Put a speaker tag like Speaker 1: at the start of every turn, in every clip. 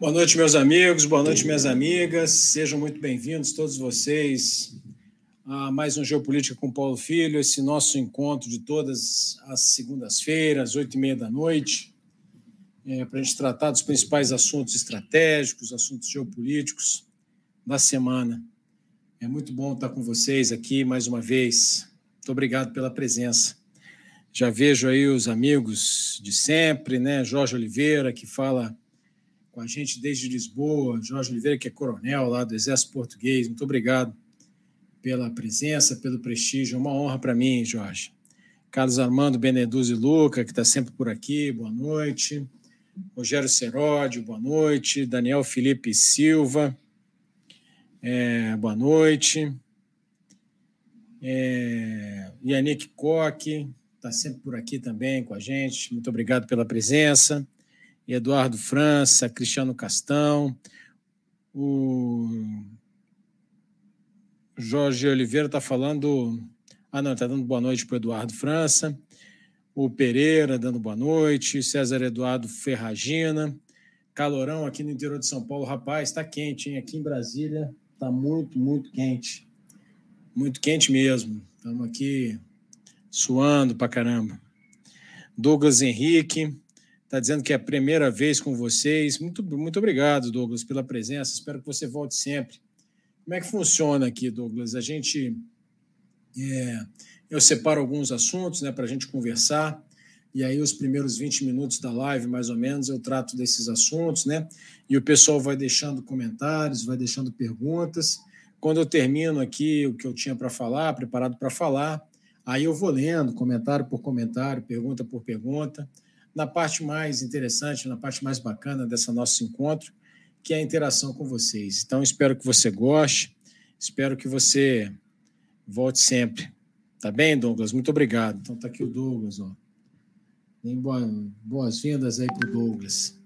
Speaker 1: Boa noite, meus amigos, boa noite, minhas amigas. Sejam muito bem-vindos, todos vocês, a mais um Geopolítica com Paulo Filho, esse nosso encontro de todas as segundas-feiras, oito e meia da noite, é, para a gente tratar dos principais assuntos estratégicos, assuntos geopolíticos da semana. É muito bom estar com vocês aqui mais uma vez. Muito obrigado pela presença. Já vejo aí os amigos de sempre, né? Jorge Oliveira, que fala com a gente desde Lisboa, Jorge Oliveira, que é coronel lá do Exército Português. Muito obrigado pela presença, pelo prestígio. É uma honra para mim, Jorge. Carlos Armando Beneduzzi Luca, que está sempre por aqui, boa noite. Rogério Seródio, boa noite. Daniel Felipe Silva, é, boa noite. É, Yannick Koch, está sempre por aqui também com a gente. Muito obrigado pela presença. Eduardo França, Cristiano Castão, o Jorge Oliveira está falando. Ah, não, está dando boa noite para o Eduardo França. O Pereira dando boa noite. César Eduardo Ferragina. Calorão aqui no interior de São Paulo. Rapaz, está quente, hein? Aqui em Brasília está muito, muito quente. Muito quente mesmo. Estamos aqui suando para caramba. Douglas Henrique está dizendo que é a primeira vez com vocês. Muito, muito obrigado, Douglas, pela presença. Espero que você volte sempre. Como é que funciona aqui, Douglas? A gente. É, eu separo alguns assuntos né, para a gente conversar, e aí os primeiros 20 minutos da live, mais ou menos, eu trato desses assuntos, né? E o pessoal vai deixando comentários, vai deixando perguntas. Quando eu termino aqui o que eu tinha para falar, preparado para falar, aí eu vou lendo comentário por comentário, pergunta por pergunta na parte mais interessante, na parte mais bacana dessa nosso encontro, que é a interação com vocês. Então, espero que você goste, espero que você volte sempre. Tá bem, Douglas? Muito obrigado. Então, tá aqui o Douglas, ó. Boas-vindas aí para o Douglas.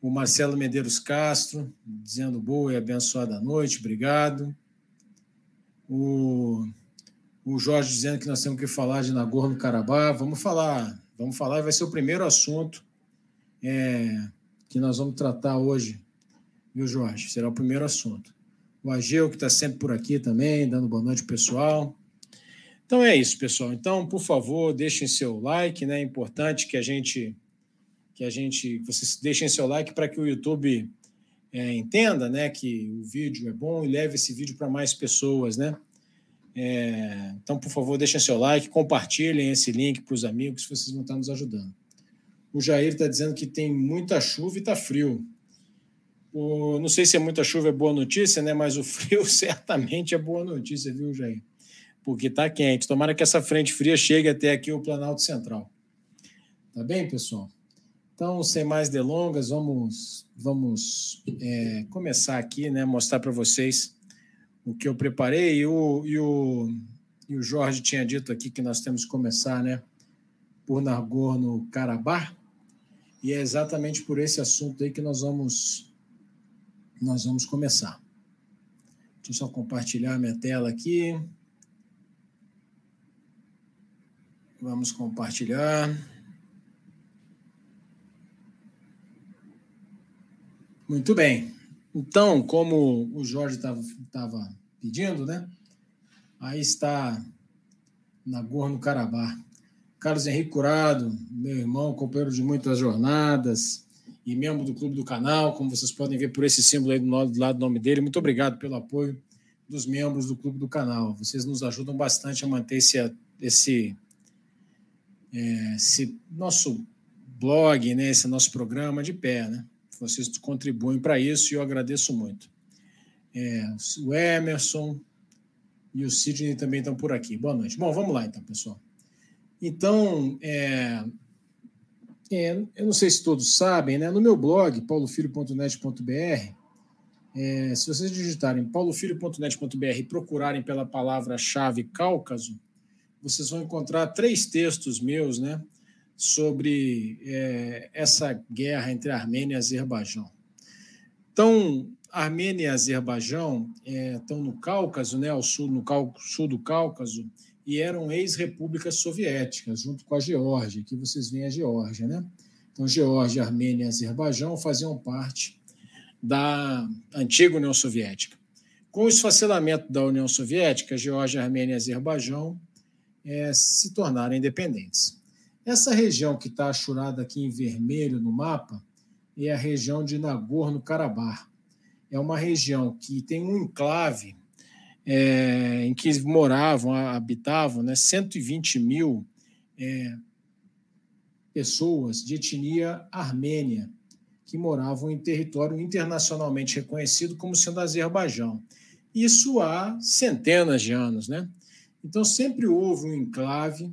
Speaker 1: O Marcelo Medeiros Castro, dizendo boa e abençoada noite, obrigado. O, o Jorge dizendo que nós temos que falar de Nagorno-Karabakh. Vamos falar Vamos falar, vai ser o primeiro assunto é, que nós vamos tratar hoje, viu, Jorge? Será o primeiro assunto. O Ageu, que está sempre por aqui também, dando boa noite, pessoal. Então é isso, pessoal. Então, por favor, deixem seu like, né? É importante que a gente que a gente vocês deixem seu like para que o YouTube é, entenda, né, que o vídeo é bom e leve esse vídeo para mais pessoas, né? É, então, por favor, deixem seu like, compartilhem esse link para os amigos, vocês vão estar nos ajudando. O Jair está dizendo que tem muita chuva e está frio. O, não sei se é muita chuva é boa notícia, né? Mas o frio certamente é boa notícia, viu, Jair? Porque está quente. Tomara que essa frente fria chegue até aqui o Planalto Central. Tá bem, pessoal? Então, sem mais delongas, vamos, vamos é, começar aqui, né? Mostrar para vocês o que eu preparei. E o, e, o, e o Jorge tinha dito aqui que nós temos que começar né, por Nagorno-Karabakh. E é exatamente por esse assunto aí que nós vamos, nós vamos começar. Deixa eu só compartilhar minha tela aqui. Vamos compartilhar. Muito bem. Então, como o Jorge estava pedindo, né? Aí está Nagorno-Karabakh. Carlos Henrique Curado, meu irmão, companheiro de muitas jornadas e membro do clube do canal, como vocês podem ver por esse símbolo aí do lado do nome dele. Muito obrigado pelo apoio dos membros do clube do canal. Vocês nos ajudam bastante a manter esse, esse, é, esse nosso blog, né, esse nosso programa de pé, né? Vocês contribuem para isso e eu agradeço muito. É, o Emerson e o Sidney também estão por aqui. Boa noite. Bom, vamos lá então, pessoal. Então, é, é, eu não sei se todos sabem, né? No meu blog, paulofilho.net.br, é, se vocês digitarem paulofilho.net.br e procurarem pela palavra-chave Cáucaso, vocês vão encontrar três textos meus, né? Sobre é, essa guerra entre Armênia e Azerbaijão. Então, Armênia e Azerbaijão é, estão no Cáucaso, né, ao sul, no sul do Cáucaso, e eram ex-repúblicas soviéticas, junto com a Geórgia. Aqui vocês veem a Geórgia, né? Então, Geórgia, Armênia e Azerbaijão faziam parte da antiga União Soviética. Com o esfacelamento da União Soviética, Geórgia, Armênia e Azerbaijão é, se tornaram independentes. Essa região que está achurada aqui em vermelho no mapa é a região de Nagorno-Karabakh. É uma região que tem um enclave é, em que moravam, habitavam né, 120 mil é, pessoas de etnia armênia que moravam em território internacionalmente reconhecido como sendo Azerbaijão. Isso há centenas de anos, né? Então sempre houve um enclave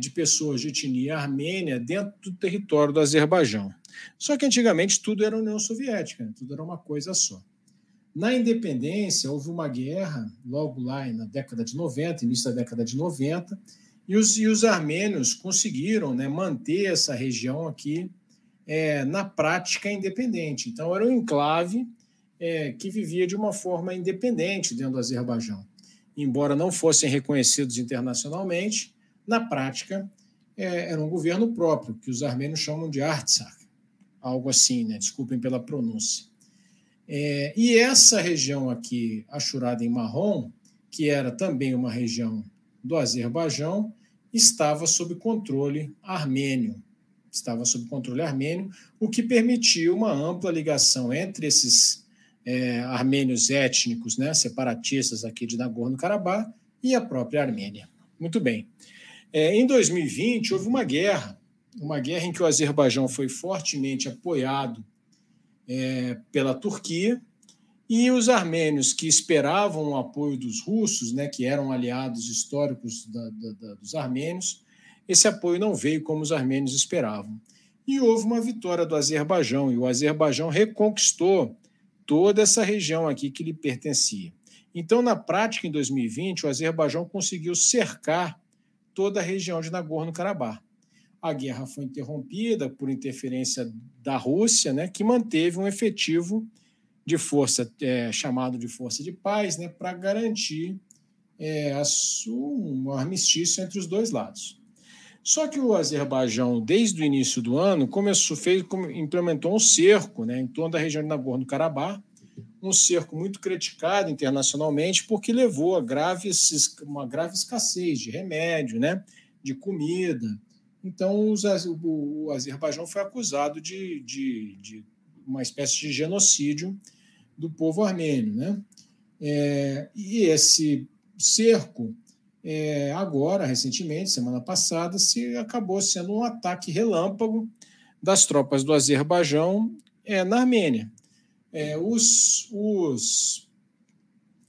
Speaker 1: de pessoas de etnia armênia dentro do território do Azerbaijão. Só que antigamente tudo era União Soviética, né? tudo era uma coisa só. Na independência, houve uma guerra, logo lá na década de 90, início da década de 90, e os, e os armênios conseguiram né, manter essa região aqui é, na prática independente. Então, era um enclave é, que vivia de uma forma independente dentro do Azerbaijão. Embora não fossem reconhecidos internacionalmente, na prática, é, era um governo próprio, que os armênios chamam de Artsakh, algo assim, né? desculpem pela pronúncia. É, e essa região aqui, achurada em marrom, que era também uma região do Azerbaijão, estava sob controle armênio. Estava sob controle armênio, o que permitiu uma ampla ligação entre esses é, armênios étnicos, né, separatistas aqui de Nagorno-Karabakh, e a própria Armênia. Muito bem. É, em 2020, houve uma guerra, uma guerra em que o Azerbaijão foi fortemente apoiado é, pela Turquia, e os armênios que esperavam o apoio dos russos, né, que eram aliados históricos da, da, da, dos armênios, esse apoio não veio como os armênios esperavam. E houve uma vitória do Azerbaijão, e o Azerbaijão reconquistou toda essa região aqui que lhe pertencia. Então, na prática, em 2020, o Azerbaijão conseguiu cercar toda a região de Nagorno-Karabakh. A guerra foi interrompida por interferência da Rússia, né, que manteve um efetivo de força é, chamado de força de paz, né, para garantir é, um armistício entre os dois lados. Só que o Azerbaijão, desde o início do ano, começou, fez, implementou um cerco né, em torno da região de Nagorno-Karabakh, um cerco muito criticado internacionalmente porque levou a grave, uma grave escassez de remédio, né, de comida. Então, os, o, o, Azerbaijão foi acusado de, de, de, uma espécie de genocídio do povo armênio. Né? É, e esse cerco, é, agora, recentemente, semana passada, se acabou sendo um ataque relâmpago das tropas do Azerbaijão é, na Armênia é, os, os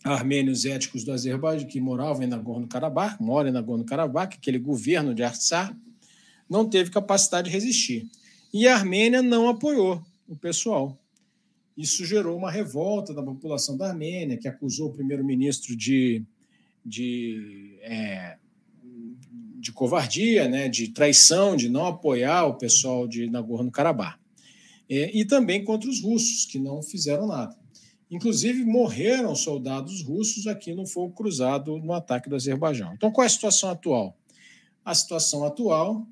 Speaker 1: armênios étnicos do Azerbaijão que moravam em Nagorno-Karabakh, moram em Nagorno-Karabakh, aquele governo de Artsar, não teve capacidade de resistir. E a Armênia não apoiou o pessoal. Isso gerou uma revolta da população da Armênia, que acusou o primeiro-ministro de, de, é, de covardia, né, de traição, de não apoiar o pessoal de Nagorno-Karabakh e também contra os russos, que não fizeram nada. Inclusive, morreram soldados russos aqui no fogo cruzado no ataque do Azerbaijão. Então, qual é a situação atual? A situação atual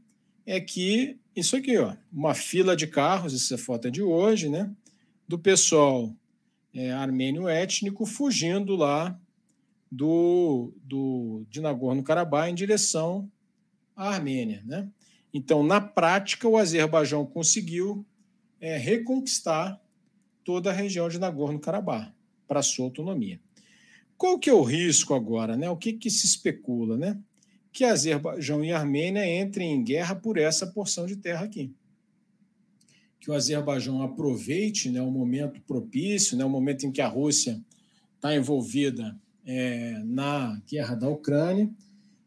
Speaker 1: é que isso aqui, ó, uma fila de carros, essa foto é de hoje, né? Do pessoal é, armênio étnico fugindo lá do, do de Nagorno-Karabakh em direção à Armênia, né? Então, na prática, o Azerbaijão conseguiu é, reconquistar toda a região de Nagorno-Karabakh para sua autonomia. Qual que é o risco agora? Né? O que, que se especula? Né? Que Azerbaijão e Armênia entrem em guerra por essa porção de terra aqui. Que o Azerbaijão aproveite né, o momento propício, né, o momento em que a Rússia está envolvida é, na guerra da Ucrânia,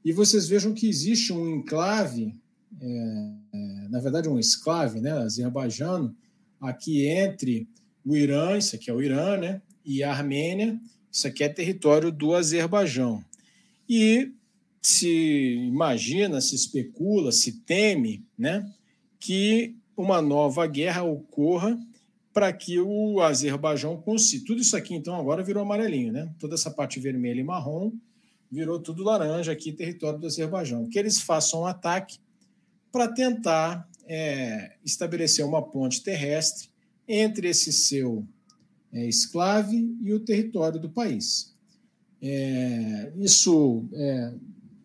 Speaker 1: e vocês vejam que existe um enclave é, é, na verdade, um esclave né, azerbaijano, aqui entre o Irã, isso aqui é o Irã, né, e a Armênia, isso aqui é território do Azerbaijão. E se imagina, se especula, se teme né, que uma nova guerra ocorra para que o Azerbaijão consiga. Tudo isso aqui, então, agora virou amarelinho, né? Toda essa parte vermelha e marrom virou tudo laranja aqui, território do Azerbaijão. Que eles façam um ataque para tentar é, estabelecer uma ponte terrestre entre esse seu é, esclave e o território do país. É, isso é,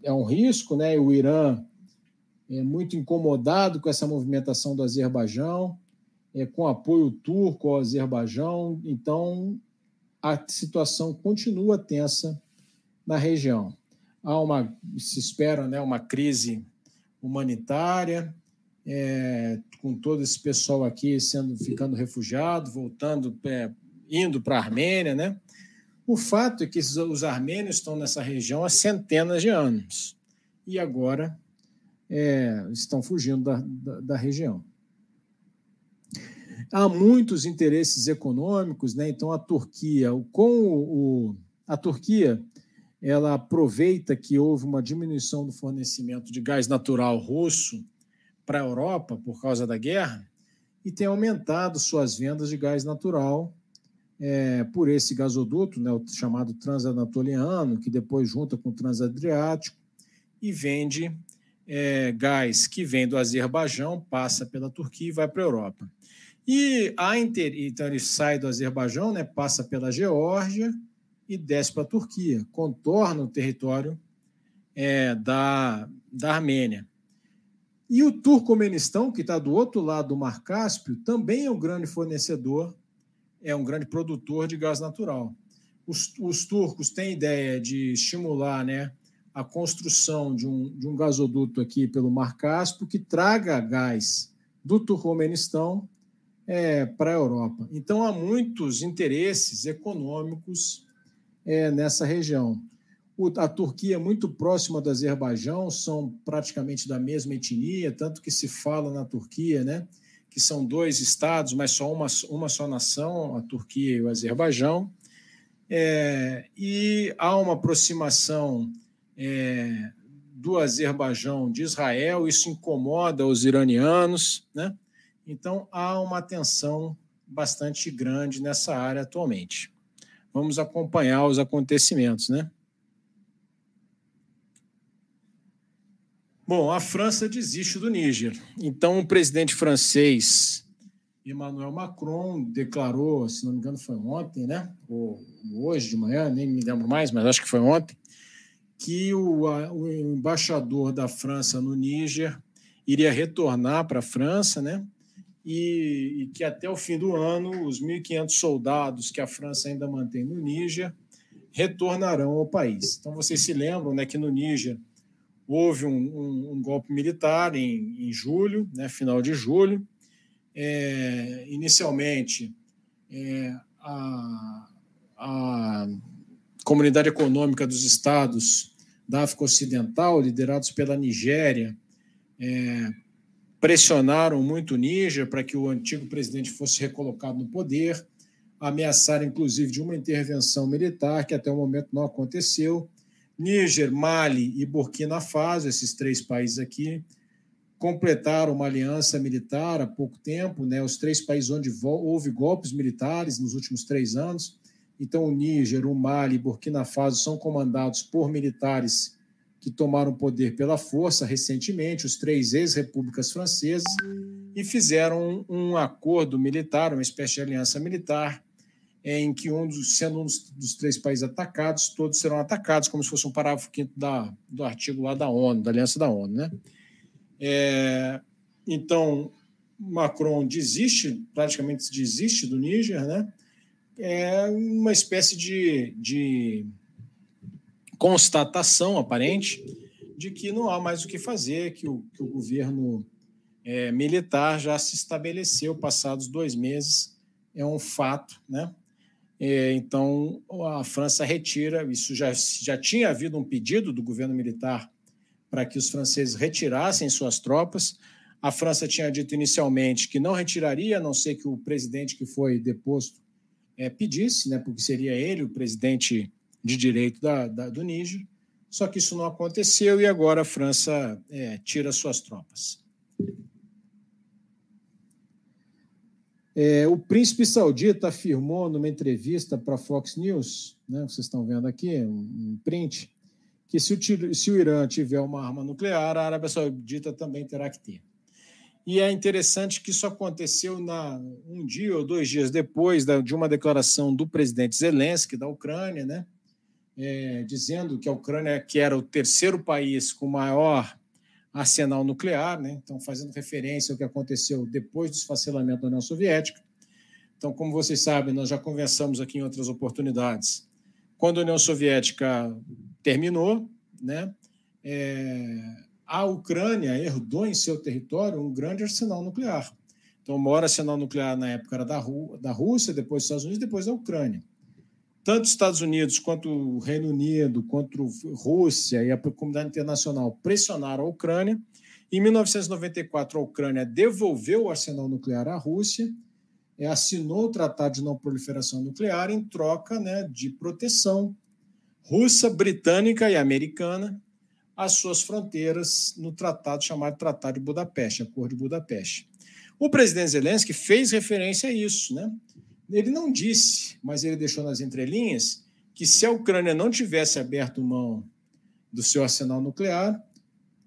Speaker 1: é, um risco, né? O Irã é muito incomodado com essa movimentação do Azerbaijão, é, com apoio turco ao Azerbaijão, então a situação continua tensa na região. Há uma, se espera, né, uma crise humanitária, é, com todo esse pessoal aqui sendo ficando refugiado, voltando, é, indo para a Armênia, né? O fato é que os armênios estão nessa região há centenas de anos e agora é, estão fugindo da, da, da, região. Há muitos interesses econômicos, né? Então a Turquia, com o, a Turquia, ela aproveita que houve uma diminuição do fornecimento de gás natural russo para a Europa por causa da guerra e tem aumentado suas vendas de gás natural é, por esse gasoduto, né, o chamado transanatoliano, que depois junta com o transadriático e vende é, gás que vem do Azerbaijão, passa pela Turquia e vai para a Europa. E a inter... então ele sai do Azerbaijão, né, passa pela Geórgia e desce para a Turquia, contorna o território é, da, da Armênia. E o Turcomenistão, que está do outro lado do Mar Cáspio, também é um grande fornecedor, é um grande produtor de gás natural. Os, os turcos têm ideia de estimular né, a construção de um, de um gasoduto aqui pelo Mar Cáspio que traga gás do Turcomenistão é, para a Europa. Então, há muitos interesses econômicos é, nessa região a Turquia é muito próxima do Azerbaijão, são praticamente da mesma etnia, tanto que se fala na Turquia, né, que são dois estados, mas só uma, uma só nação, a Turquia e o Azerbaijão. É, e há uma aproximação é, do Azerbaijão de Israel, isso incomoda os iranianos, né? Então há uma tensão bastante grande nessa área atualmente. Vamos acompanhar os acontecimentos, né? Bom, a França desiste do Níger. Então, o presidente francês Emmanuel Macron declarou, se não me engano, foi ontem, né? Ou hoje de manhã, nem me lembro mais, mas acho que foi ontem, que o, o embaixador da França no Níger iria retornar para a França, né? E, e, que até o fim do ano, os 1.500 soldados que a França ainda mantém no Níger retornarão ao país. Então, vocês se lembram né, que no Níger Houve um, um, um golpe militar em, em, julho, né, final de julho. É, inicialmente, é, a, a Comunidade Econômica dos Estados da África Ocidental, liderados pela Nigéria, é, pressionaram muito o Níger para que o antigo presidente fosse recolocado no poder, ameaçaram inclusive de uma intervenção militar, que até o momento não aconteceu. Níger, Mali e Burkina Faso, esses três países aqui, completaram uma aliança militar há pouco tempo, né? os três países onde houve golpes militares nos últimos três anos. Então, o Níger, o Mali e Burkina Faso são comandados por militares que tomaram poder pela força recentemente, os três ex-repúblicas francesas, e fizeram um acordo militar, uma espécie de aliança militar, em que um dos, sendo um dos, três países atacados, todos serão atacados, como se fosse um parágrafo quinto da, do artigo lá da ONU, da Aliança da ONU. Né? É, então, Macron desiste, praticamente desiste do Níger, né? é uma espécie de, de constatação aparente de que não há mais o que fazer, que o, que o governo é, militar já se estabeleceu passados dois meses, é um fato, né? É, então, a França retira. Isso já, já tinha havido um pedido do governo militar para que os franceses retirassem suas tropas. A França tinha dito inicialmente que não retiraria, a não ser que o presidente que foi deposto é, pedisse, né, porque seria ele o presidente de direito da, da, do Níger. Só que isso não aconteceu e agora a França é, tira suas tropas. É, o príncipe saudita afirmou numa entrevista para a Fox News, né, vocês estão vendo aqui, um, print, que se o, se o, Irã tiver uma arma nuclear, a Arábia Saudita também terá que ter. E é interessante que isso aconteceu na, um dia ou dois dias depois da, de uma declaração do presidente Zelensky da Ucrânia, né? É, dizendo que a Ucrânia que era o terceiro país com maior arsenal nuclear, né? então fazendo referência ao que aconteceu depois do esfacelamento da União Soviética. Então, como vocês sabem, nós já conversamos aqui em outras oportunidades. Quando a União Soviética terminou, né? É, a Ucrânia herdou em seu território um grande arsenal nuclear. Então, o maior arsenal nuclear na época era da, Rú da Rússia, depois dos Estados Unidos, depois da Ucrânia. Tanto os Estados Unidos quanto o Reino Unido, quanto a Rússia e a comunidade internacional pressionaram a Ucrânia. Em 1994, a Ucrânia devolveu o arsenal nuclear à Rússia, assinou o Tratado de Não Proliferação Nuclear em troca né, de proteção russa, britânica e americana as suas fronteiras no tratado chamado Tratado de Budapeste, Acordo de Budapeste. O presidente Zelensky fez referência a isso, né? Ele não disse, mas ele deixou nas entrelinhas que se a Ucrânia não tivesse aberto mão do seu arsenal nuclear,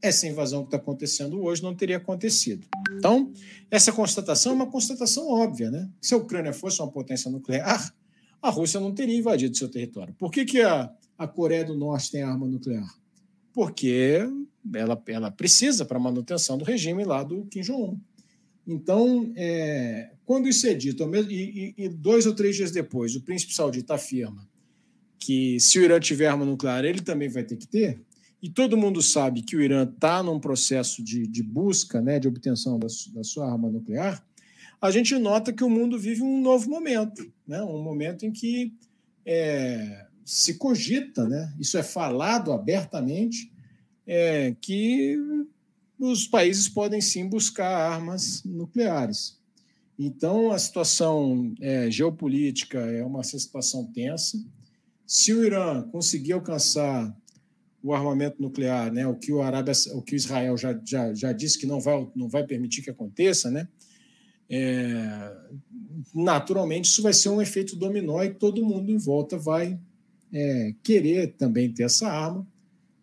Speaker 1: essa invasão que está acontecendo hoje não teria acontecido. Então, essa constatação é uma constatação óbvia, né? Se a Ucrânia fosse uma potência nuclear, a Rússia não teria invadido seu território. Por que, que a, a Coreia do Norte tem arma nuclear? porque ela, ela precisa para a manutenção do regime lá do Kim Jong-un. Então, é, quando isso é dito, e, e, dois ou três dias depois, o príncipe saudita afirma que se o Irã tiver arma nuclear, ele também vai ter que ter, e todo mundo sabe que o Irã está num processo de, de busca, né, de obtenção da, da, sua arma nuclear, a gente nota que o mundo vive um novo momento, né, um momento em que é, se cogita, né? isso é falado abertamente, é, que os países podem sim buscar armas nucleares. Então, a situação é, geopolítica é uma situação tensa. Se o Irã conseguir alcançar o armamento nuclear, né, o que o Arábia, o que o Israel já, já, já disse que não vai, não vai permitir que aconteça, né, é, naturalmente isso vai ser um efeito dominó e todo mundo em volta vai é, querer também ter essa arma,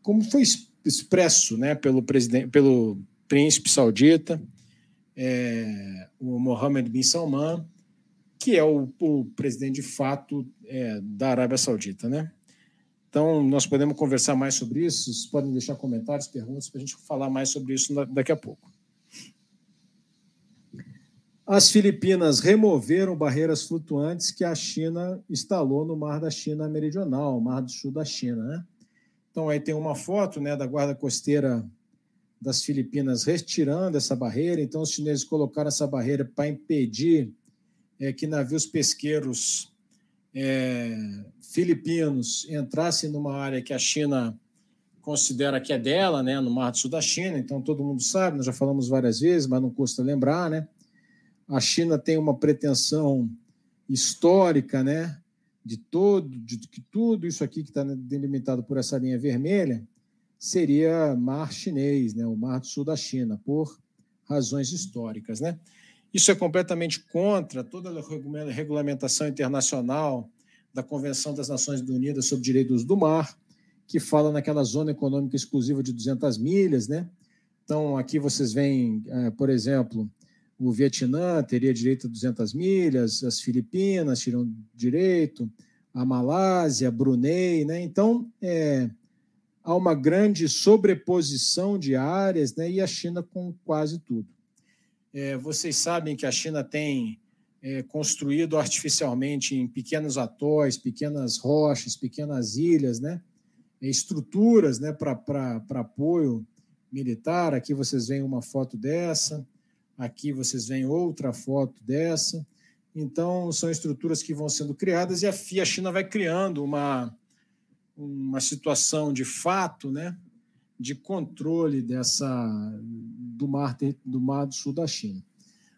Speaker 1: como foi expresso né, pelo, presidente, pelo príncipe saudita, é, o Mohammed bin Salman, que é o, o presidente de fato é, da Arábia Saudita. Né? Então, nós podemos conversar mais sobre isso, vocês podem deixar comentários, perguntas, para a gente falar mais sobre isso daqui a pouco. As Filipinas removeram barreiras flutuantes que a China instalou no Mar da China Meridional, Mar do Sul da China. Né? Então, aí tem uma foto né, da guarda costeira das Filipinas retirando essa barreira. Então, os chineses colocaram essa barreira para impedir é, que navios pesqueiros é, filipinos entrassem numa área que a China considera que é dela, né, no Mar do Sul da China. Então, todo mundo sabe, nós já falamos várias vezes, mas não custa lembrar, né? A China tem uma pretensão histórica, né, de todo, de que tudo isso aqui que está delimitado por essa linha vermelha seria mar chinês, né, o mar do sul da China, por razões históricas, né? Isso é completamente contra toda a regulamentação internacional da Convenção das Nações Unidas sobre Direitos do Mar, que fala naquela zona econômica exclusiva de 200 milhas, né? Então, aqui vocês veem, eh, por exemplo, o Vietnã teria direito a 200 milhas, as Filipinas teriam direito, a Malásia, Brunei, né? Então, é, há uma grande sobreposição de áreas, né? E a China com quase tudo. É, vocês sabem que a China tem é, construído artificialmente em pequenos atóis, pequenas rochas, pequenas ilhas, né? Estruturas, né? Para apoio militar. Aqui vocês veem uma foto dessa. Aqui vocês veem outra foto dessa. Então, são estruturas que vão sendo criadas e a, China vai criando uma, uma situação de fato, né, de controle dessa do mar do mar do sul da China.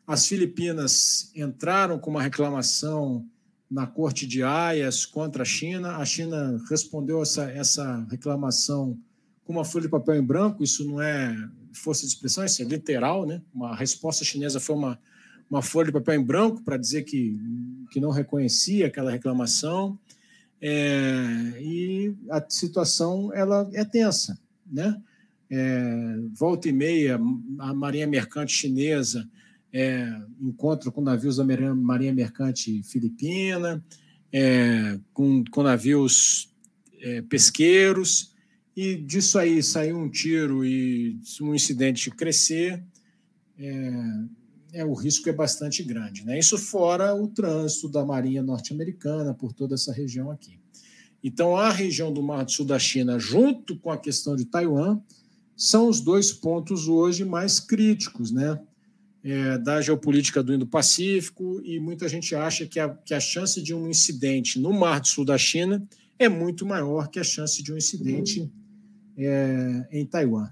Speaker 1: As Filipinas entraram com uma reclamação na corte de Aias contra a China. A China respondeu essa essa reclamação com uma folha de papel em branco. Isso não é força de expressão, isso é literal, né? Uma resposta chinesa foi uma, uma folha de papel em branco para dizer que, que não reconhecia aquela reclamação. É, e a situação ela é tensa, né? É, volta e meia, a Marinha Mercante Chinesa é, encontra com navios da Marinha Mercante Filipina, é, com, com navios é, pesqueiros, e disso aí saiu um tiro e um incidente crescer, é, é, o risco é bastante grande. Né? Isso fora o trânsito da Marinha norte-americana por toda essa região aqui. Então, a região do Mar do Sul da China, junto com a questão de Taiwan, são os dois pontos hoje mais críticos né? É, da geopolítica do Indo-Pacífico, e muita gente acha que a, que a chance de um incidente no Mar do Sul da China é muito maior que a chance de um incidente é, em Taiwan.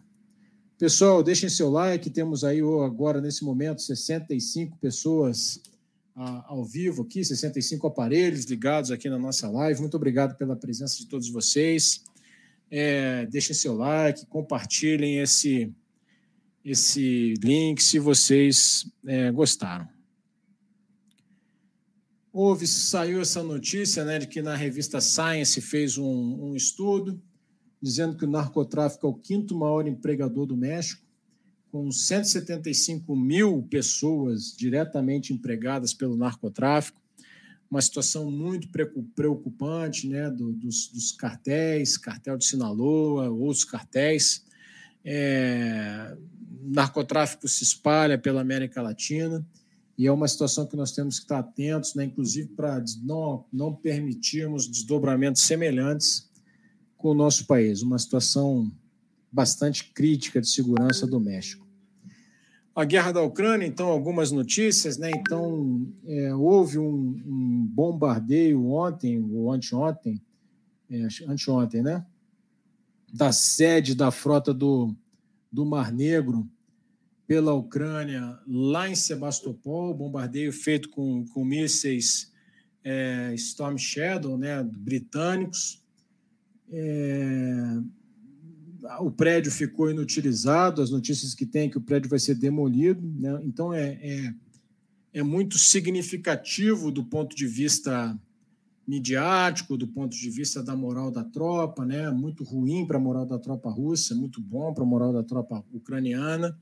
Speaker 1: Pessoal, deixem seu like. Temos aí agora, nesse momento, 65 pessoas ao vivo aqui, 65 aparelhos ligados aqui na nossa live. Muito obrigado pela presença de todos vocês. É, deixem seu like, compartilhem esse, esse link se vocês é, gostaram. Houve, saiu essa notícia né, de que na revista Science fez um, um estudo dizendo que o narcotráfico é o quinto maior empregador do México, com 175 mil pessoas diretamente empregadas pelo narcotráfico, uma situação muito preocupante né, dos, dos cartéis, cartel de Sinaloa, outros cartéis. É, narcotráfico se espalha pela América Latina e é uma situação que nós temos que estar atentos, né, inclusive para não, não permitirmos desdobramentos semelhantes com o nosso país, uma situação bastante crítica de segurança do México. A guerra da Ucrânia, então, algumas notícias, né? Então, é, houve um, um, bombardeio ontem, ou anteontem, é, anteontem, né? Da sede da frota do, do Mar Negro pela Ucrânia lá em Sebastopol, bombardeio feito com, com mísseis é, Storm Shadow, né, britânicos. É, o prédio ficou inutilizado, as notícias que tem é que o prédio vai ser demolido. Né? Então, é, é, é muito significativo do ponto de vista midiático, do ponto de vista da moral da tropa, né? muito ruim para a moral da tropa russa, muito bom para a moral da tropa ucraniana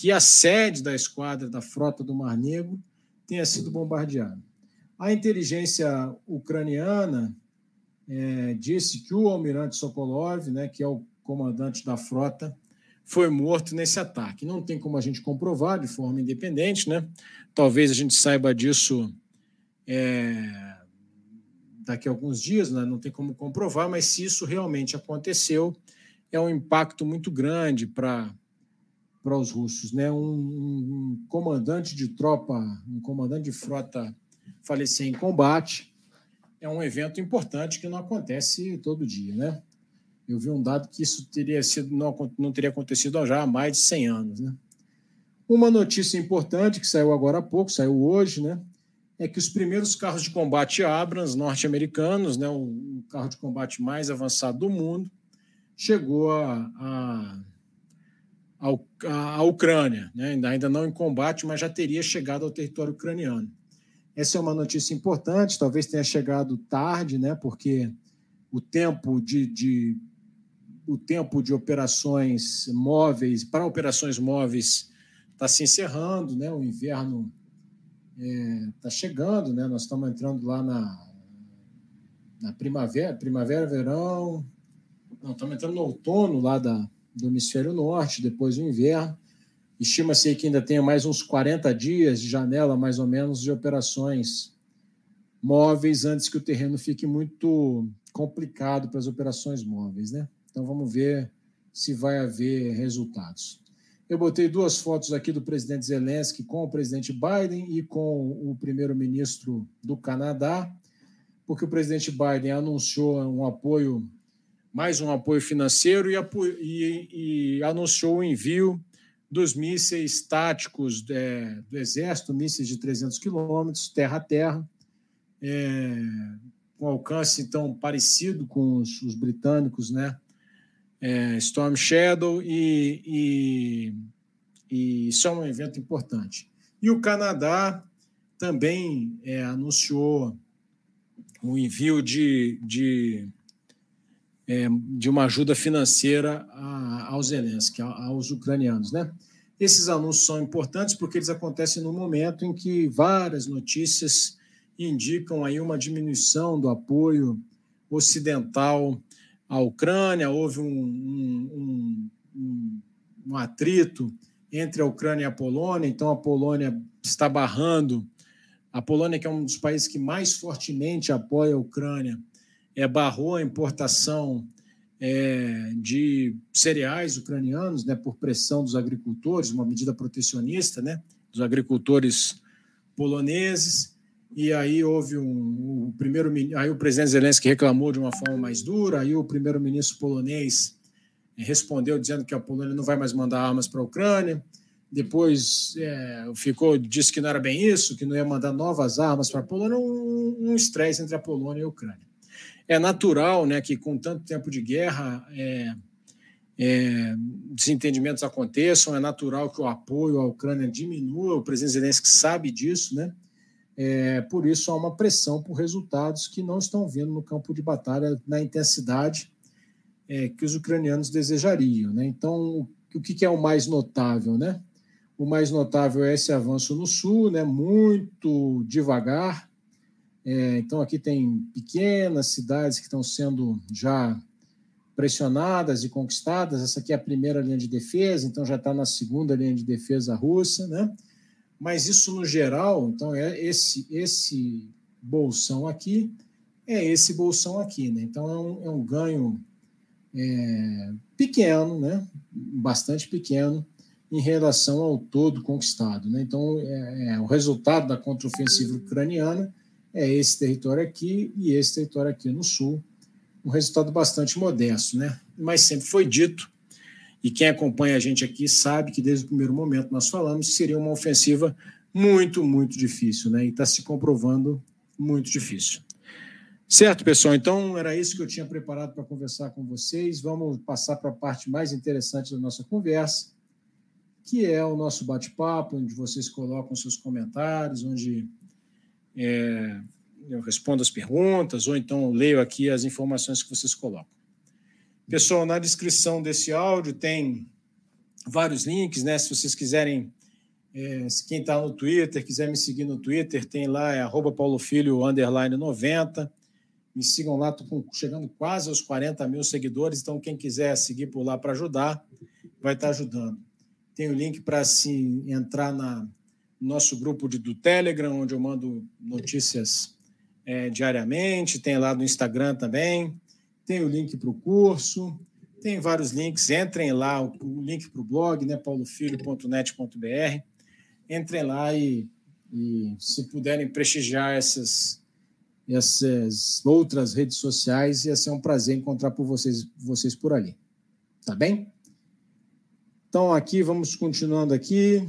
Speaker 1: que a sede da esquadra da frota do Mar Negro tenha sido bombardeada. A inteligência ucraniana é, disse que o almirante Sokolov, né, que é o comandante da frota, foi morto nesse ataque. Não tem como a gente comprovar de forma independente, né? Talvez a gente saiba disso é, daqui a alguns dias, né? não tem como comprovar, mas se isso realmente aconteceu, é um impacto muito grande para para os russos, né? Um, um, comandante de tropa, um comandante de frota falecer em combate é um evento importante que não acontece todo dia, né? Eu vi um dado que isso teria sido não, não teria acontecido já há mais de 100 anos, né? Uma notícia importante que saiu agora há pouco, saiu hoje, né? É que os primeiros carros de combate Abrams norte-americanos, né, o carro de combate mais avançado do mundo, chegou a, a à Ucrânia, né? ainda não em combate, mas já teria chegado ao território ucraniano. Essa é uma notícia importante, talvez tenha chegado tarde, né? porque o tempo de, de o tempo de operações móveis para operações móveis está se encerrando, né? O inverno está é, tá chegando, né? Nós estamos entrando lá na, na primavera, primavera, verão, não estamos entrando no outono lá da, do hemisfério norte, depois o inverno. Estima-se que ainda tenha mais uns 40 dias de janela, mais ou menos, de operações móveis antes que o terreno fique muito complicado para as operações móveis, né? Então vamos ver se vai haver resultados. Eu botei duas fotos aqui do presidente Zelensky com o presidente Biden e com o primeiro-ministro do Canadá, porque o presidente Biden anunciou um apoio mais um apoio financeiro e, e, e anunciou o envio dos mísseis táticos é, do Exército, mísseis de 300 quilômetros, terra a terra, é, com alcance então parecido com os, os britânicos, né? É, Storm Shadow, e, e, e, isso é um evento importante. E o Canadá também é, anunciou o envio de, de é, de uma ajuda financeira a, aos Zelensky, aos ucranianos, né? Esses anúncios são importantes porque eles acontecem no momento em que várias notícias indicam aí uma diminuição do apoio ocidental à Ucrânia, houve um, um, um, um atrito entre a Ucrânia e a Polônia, então a Polônia está barrando. A Polônia, que é um dos países que mais fortemente apoia a Ucrânia, é, barrou a importação é, de cereais ucranianos, né, por pressão dos agricultores, uma medida protecionista, né, dos agricultores poloneses. E aí houve um, o primeiro, aí o presidente Zelensky reclamou de uma forma mais dura, aí o primeiro-ministro polonês respondeu dizendo que a Polônia não vai mais mandar armas para a Ucrânia. Depois é, ficou disse que não era bem isso, que não ia mandar novas armas para a Polônia, um estresse um entre a Polônia e a Ucrânia. É natural, né, que com tanto tempo de guerra é, é, desentendimentos aconteçam. É natural que o apoio à Ucrânia diminua. O presidente Zelensky sabe disso, né? É, por isso há uma pressão por resultados que não estão vindo no campo de batalha na intensidade é, que os ucranianos desejariam. Né? Então, o que, que, é o mais notável? Né? O mais notável é esse avanço no sul, né? muito devagar. É, então, aqui tem pequenas cidades que estão sendo já pressionadas e conquistadas. Essa aqui é a primeira linha de defesa, então já está na segunda linha de defesa russa. Né? Mas isso no geral, então é esse esse bolsão aqui é esse bolsão aqui, né? Então é um, é um ganho é, pequeno, né? Bastante pequeno em relação ao todo conquistado, né? Então é, é, o resultado da contraofensiva ucraniana é esse território aqui e esse território aqui no sul, um resultado bastante modesto, né? Mas sempre foi dito e quem acompanha a gente aqui sabe que desde o primeiro momento nós falamos que seria uma ofensiva muito, muito difícil, né? E está se comprovando muito difícil. Certo, pessoal? Então era isso que eu tinha preparado para conversar com vocês. Vamos passar para a parte mais interessante da nossa conversa, que é o nosso bate-papo, onde vocês colocam seus comentários, onde é, eu respondo as perguntas, ou então leio aqui as informações que vocês colocam. Pessoal, na descrição desse áudio tem vários links, né? Se vocês quiserem, é, quem está no Twitter, quiser me seguir no Twitter, tem lá, é paulofilho, underline 90. Me sigam lá, estou chegando quase aos 40 mil seguidores, então quem quiser seguir por lá para ajudar, vai estar tá ajudando. Tem o link para se entrar na, nosso grupo de, do Telegram, onde eu mando notícias é, diariamente, tem lá no Instagram também tem o link para o curso, tem vários links. Entrem lá, o, o link para o blog, né, paulofilho.net.br. Entrem lá e, e, se puderem prestigiar essas, essas outras redes sociais, ia ser um prazer encontrar por vocês, vocês por ali. Tá bem? Então, aqui, vamos continuando aqui.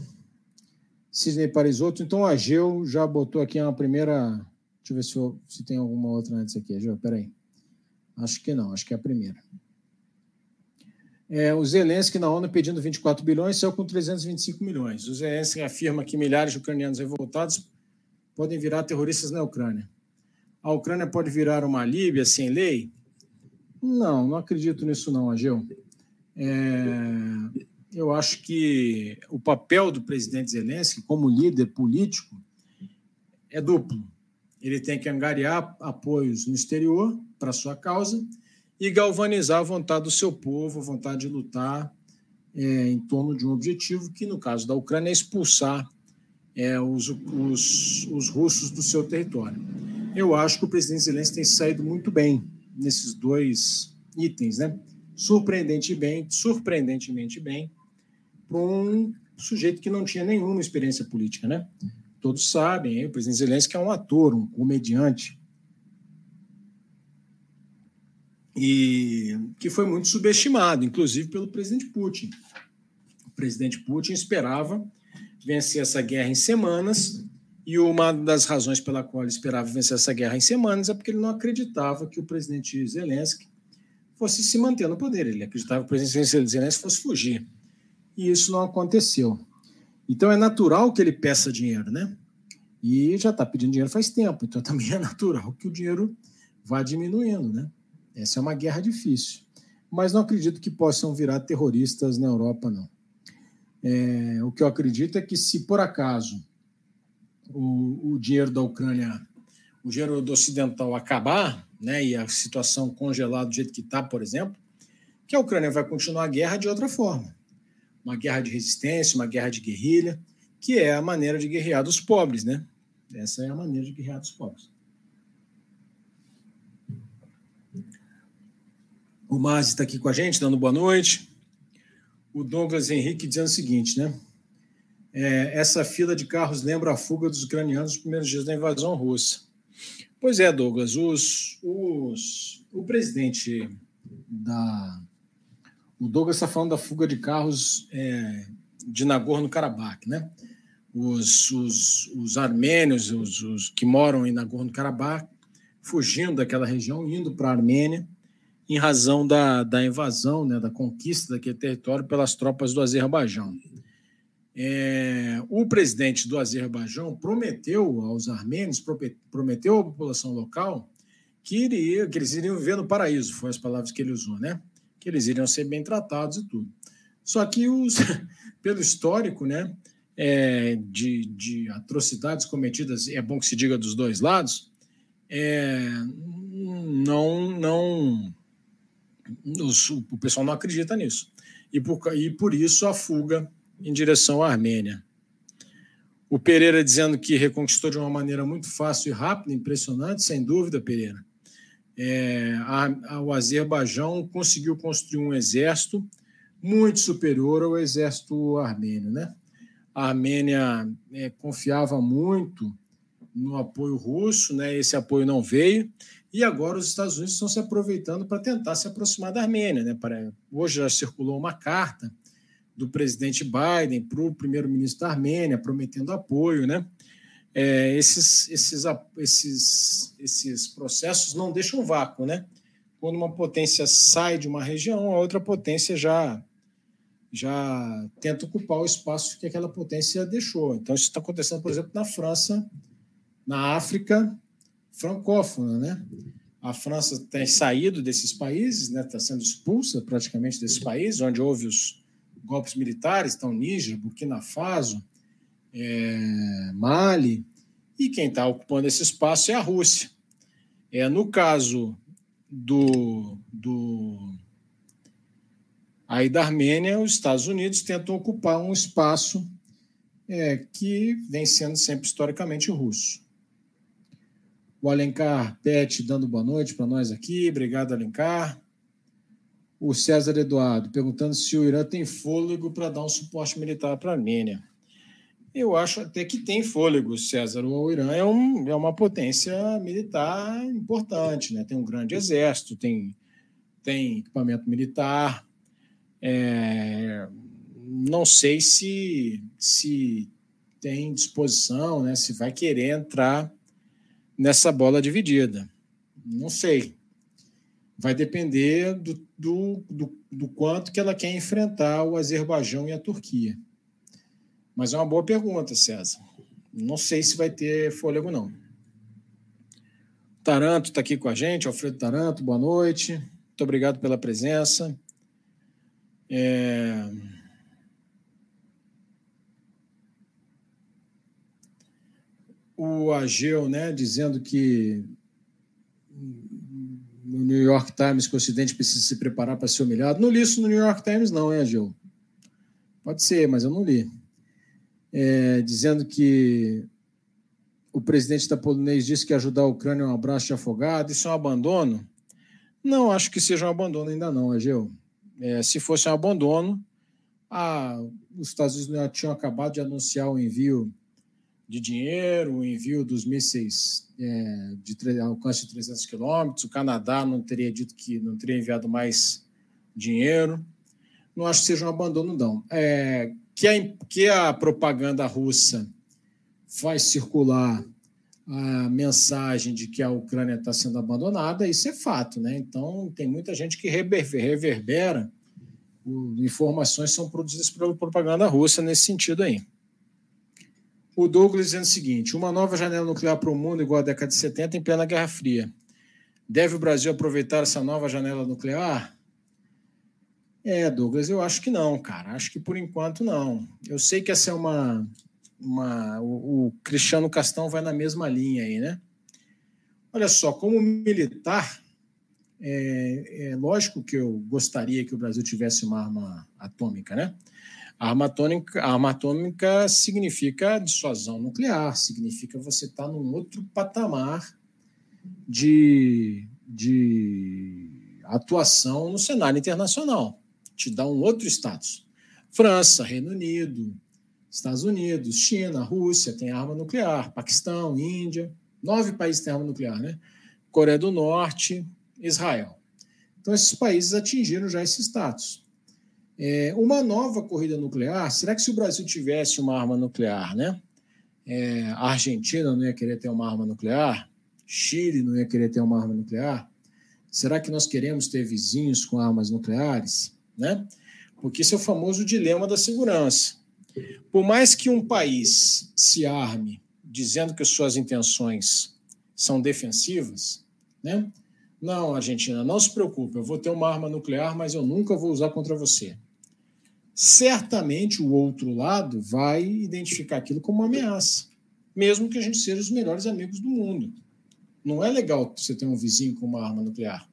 Speaker 1: Sidney Parisotto. Então, a Geu já botou aqui uma primeira. Deixa eu ver se, eu, se tem alguma outra antes aqui. Geu, peraí. aí. Acho que não, acho que é a primeira. É, o Zelensky na ONU pedindo 24 bilhões saiu com 325 milhões. O Zelensky afirma que milhares de ucranianos revoltados podem virar terroristas na Ucrânia. A Ucrânia pode virar uma Líbia sem lei? Não, não acredito nisso não, Ageu. É, eu acho que o papel do presidente Zelensky como líder político é duplo. Ele tem que angariar apoios no exterior para sua causa e galvanizar a vontade do seu povo, a vontade de lutar é, em torno de um objetivo que, no caso da Ucrânia, é expulsar é, os, os, os russos do seu território. Eu acho que o presidente Zelensky tem saído muito bem nesses dois itens, né? Surpreendentemente bem, surpreendentemente bem, para um sujeito que não tinha nenhuma experiência política, né? Todos sabem, o presidente Zelensky é um ator, um comediante, e que foi muito subestimado, inclusive pelo presidente Putin. O presidente Putin esperava vencer essa guerra em semanas, e uma das razões pela qual ele esperava vencer essa guerra em semanas é porque ele não acreditava que o presidente Zelensky fosse se manter no poder. Ele acreditava que o presidente Zelensky fosse fugir. E isso não aconteceu. Então é natural que ele peça dinheiro, né? E já está pedindo dinheiro faz tempo. Então também é natural que o dinheiro vá diminuindo, né? Essa é uma guerra difícil. Mas não acredito que possam virar terroristas na Europa, não. É, o que eu acredito é que, se por acaso o, o dinheiro da Ucrânia, o dinheiro do ocidental acabar, né, e a situação congelada do jeito que está, por exemplo, que a Ucrânia vai continuar a guerra de outra forma. Uma guerra de resistência, uma guerra de guerrilha, que é a maneira de guerrear dos pobres, né? Essa é a maneira de guerrear dos pobres. O Mazi está aqui com a gente, dando boa noite. O Douglas Henrique dizendo o seguinte, né? É, essa fila de carros lembra a fuga dos ucranianos nos primeiros dias da invasão russa. Pois é, Douglas, os, os, o presidente da. O Douglas está falando da fuga de carros é, de Nagorno-Karabakh, né? Os, os, os armênios, os, os que moram em Nagorno-Karabakh, fugindo daquela região, indo para a Armênia, em razão da, da invasão, né, da conquista daquele território pelas tropas do Azerbaijão. É, o presidente do Azerbaijão prometeu aos armênios, prometeu à população local que, iria, que eles iriam viver no paraíso, foram as palavras que ele usou, né? Que eles iriam ser bem tratados e tudo. Só que, os, pelo histórico, né, é, de, de, atrocidades cometidas, é bom que se diga dos dois lados, é, não, não, os, o pessoal não acredita nisso. E por, e por isso a fuga em direção à Armênia. O Pereira dizendo que reconquistou de uma maneira muito fácil e rápida, impressionante, sem dúvida, Pereira. É, a, a, o Azerbaijão conseguiu construir um exército muito superior ao exército armênio. Né? A Armênia é, confiava muito no apoio russo, né? esse apoio não veio, e agora os Estados Unidos estão se aproveitando para tentar se aproximar da Armênia. Né? Hoje já circulou uma carta do presidente Biden para o primeiro-ministro da Armênia, prometendo apoio, né? É, esses, esses, esses, esses processos não deixam vácuo, né? Quando uma potência sai de uma região, a outra potência já já tenta ocupar o espaço que aquela potência deixou. Então, isso está acontecendo, por exemplo, na França, na África francófona, né? A França tem saído desses países, né? Está sendo expulsa praticamente desses países, onde houve os, golpes militares, estão Níger, Burkina Faso, é, Mali, e quem está ocupando esse espaço é a Rússia. É, no caso do, do aí da Armênia, os Estados Unidos tentam ocupar um espaço é, que vem sendo sempre historicamente russo. O Alencar Pet dando boa noite para nós aqui. Obrigado, Alencar o César Eduardo, perguntando se o Irã tem fôlego para dar um suporte militar para a Armênia. Eu acho até que tem fôlego, César. O Irã é, um, é uma potência militar importante, né? tem um grande exército, tem, tem equipamento militar. É, não sei se, se tem disposição, né? se vai querer entrar nessa bola dividida. Não sei vai depender do, do, do, do, quanto que ela quer enfrentar o Azerbaijão e a Turquia. Mas é uma boa pergunta, César. Não sei se vai ter fôlego, não. Taranto está aqui com a gente, Alfredo Taranto, boa noite. Muito obrigado pela presença. É... O Ageu, né, dizendo que no New York Times que o Ocidente precisa se preparar para ser humilhado. Não li isso no New York Times, não, hein, Gil? Pode ser, mas eu não li. É, dizendo que o presidente da polonês disse que ajudar a Ucrânia é um abraço de afogado. Isso é um abandono? Não acho que seja um abandono ainda não, Ageu. É, se fosse um abandono, a, os Estados Unidos tinham acabado de anunciar o envio de dinheiro, o envio dos mísseis é, de alcance de 300 quilômetros. O Canadá não teria dito que não teria enviado mais dinheiro. Não acho que seja um abandono, não. É, que, a, que a propaganda russa faz circular a mensagem de que a Ucrânia está sendo abandonada, isso é fato, né? Então, tem muita gente que reverbera informações são produzidas pela propaganda russa nesse sentido aí. O Douglas dizendo o seguinte: uma nova janela nuclear para o mundo igual à década de 70 em plena Guerra Fria. Deve o Brasil aproveitar essa nova janela nuclear? É, Douglas, eu acho que não, cara. Acho que por enquanto não. Eu sei que essa é uma. uma o, o Cristiano Castão vai na mesma linha aí, né? Olha só, como militar, é, é, lógico que eu gostaria que o Brasil tivesse uma arma atômica, né? A arma atômica, a arma atômica significa dissuasão nuclear, significa você estar tá num outro patamar de, de atuação no cenário internacional te dá um outro status. França, Reino Unido, Estados Unidos, China, Rússia tem arma nuclear, Paquistão, Índia, nove países têm arma nuclear, né? Coreia do Norte, Israel. Então, esses países atingiram já esse status. É, uma nova corrida nuclear, será que se o Brasil tivesse uma arma nuclear, né? É, a Argentina não ia querer ter uma arma nuclear? Chile não ia querer ter uma arma nuclear? Será que nós queremos ter vizinhos com armas nucleares? Né? Porque esse é o famoso dilema da segurança. Por mais que um país se arme dizendo que suas intenções são defensivas, né? Não, Argentina, não se preocupe, eu vou ter uma arma nuclear, mas eu nunca vou usar contra você. Certamente o outro lado vai identificar aquilo como uma ameaça, mesmo que a gente seja os melhores amigos do mundo. Não é legal você ter um vizinho com uma arma nuclear.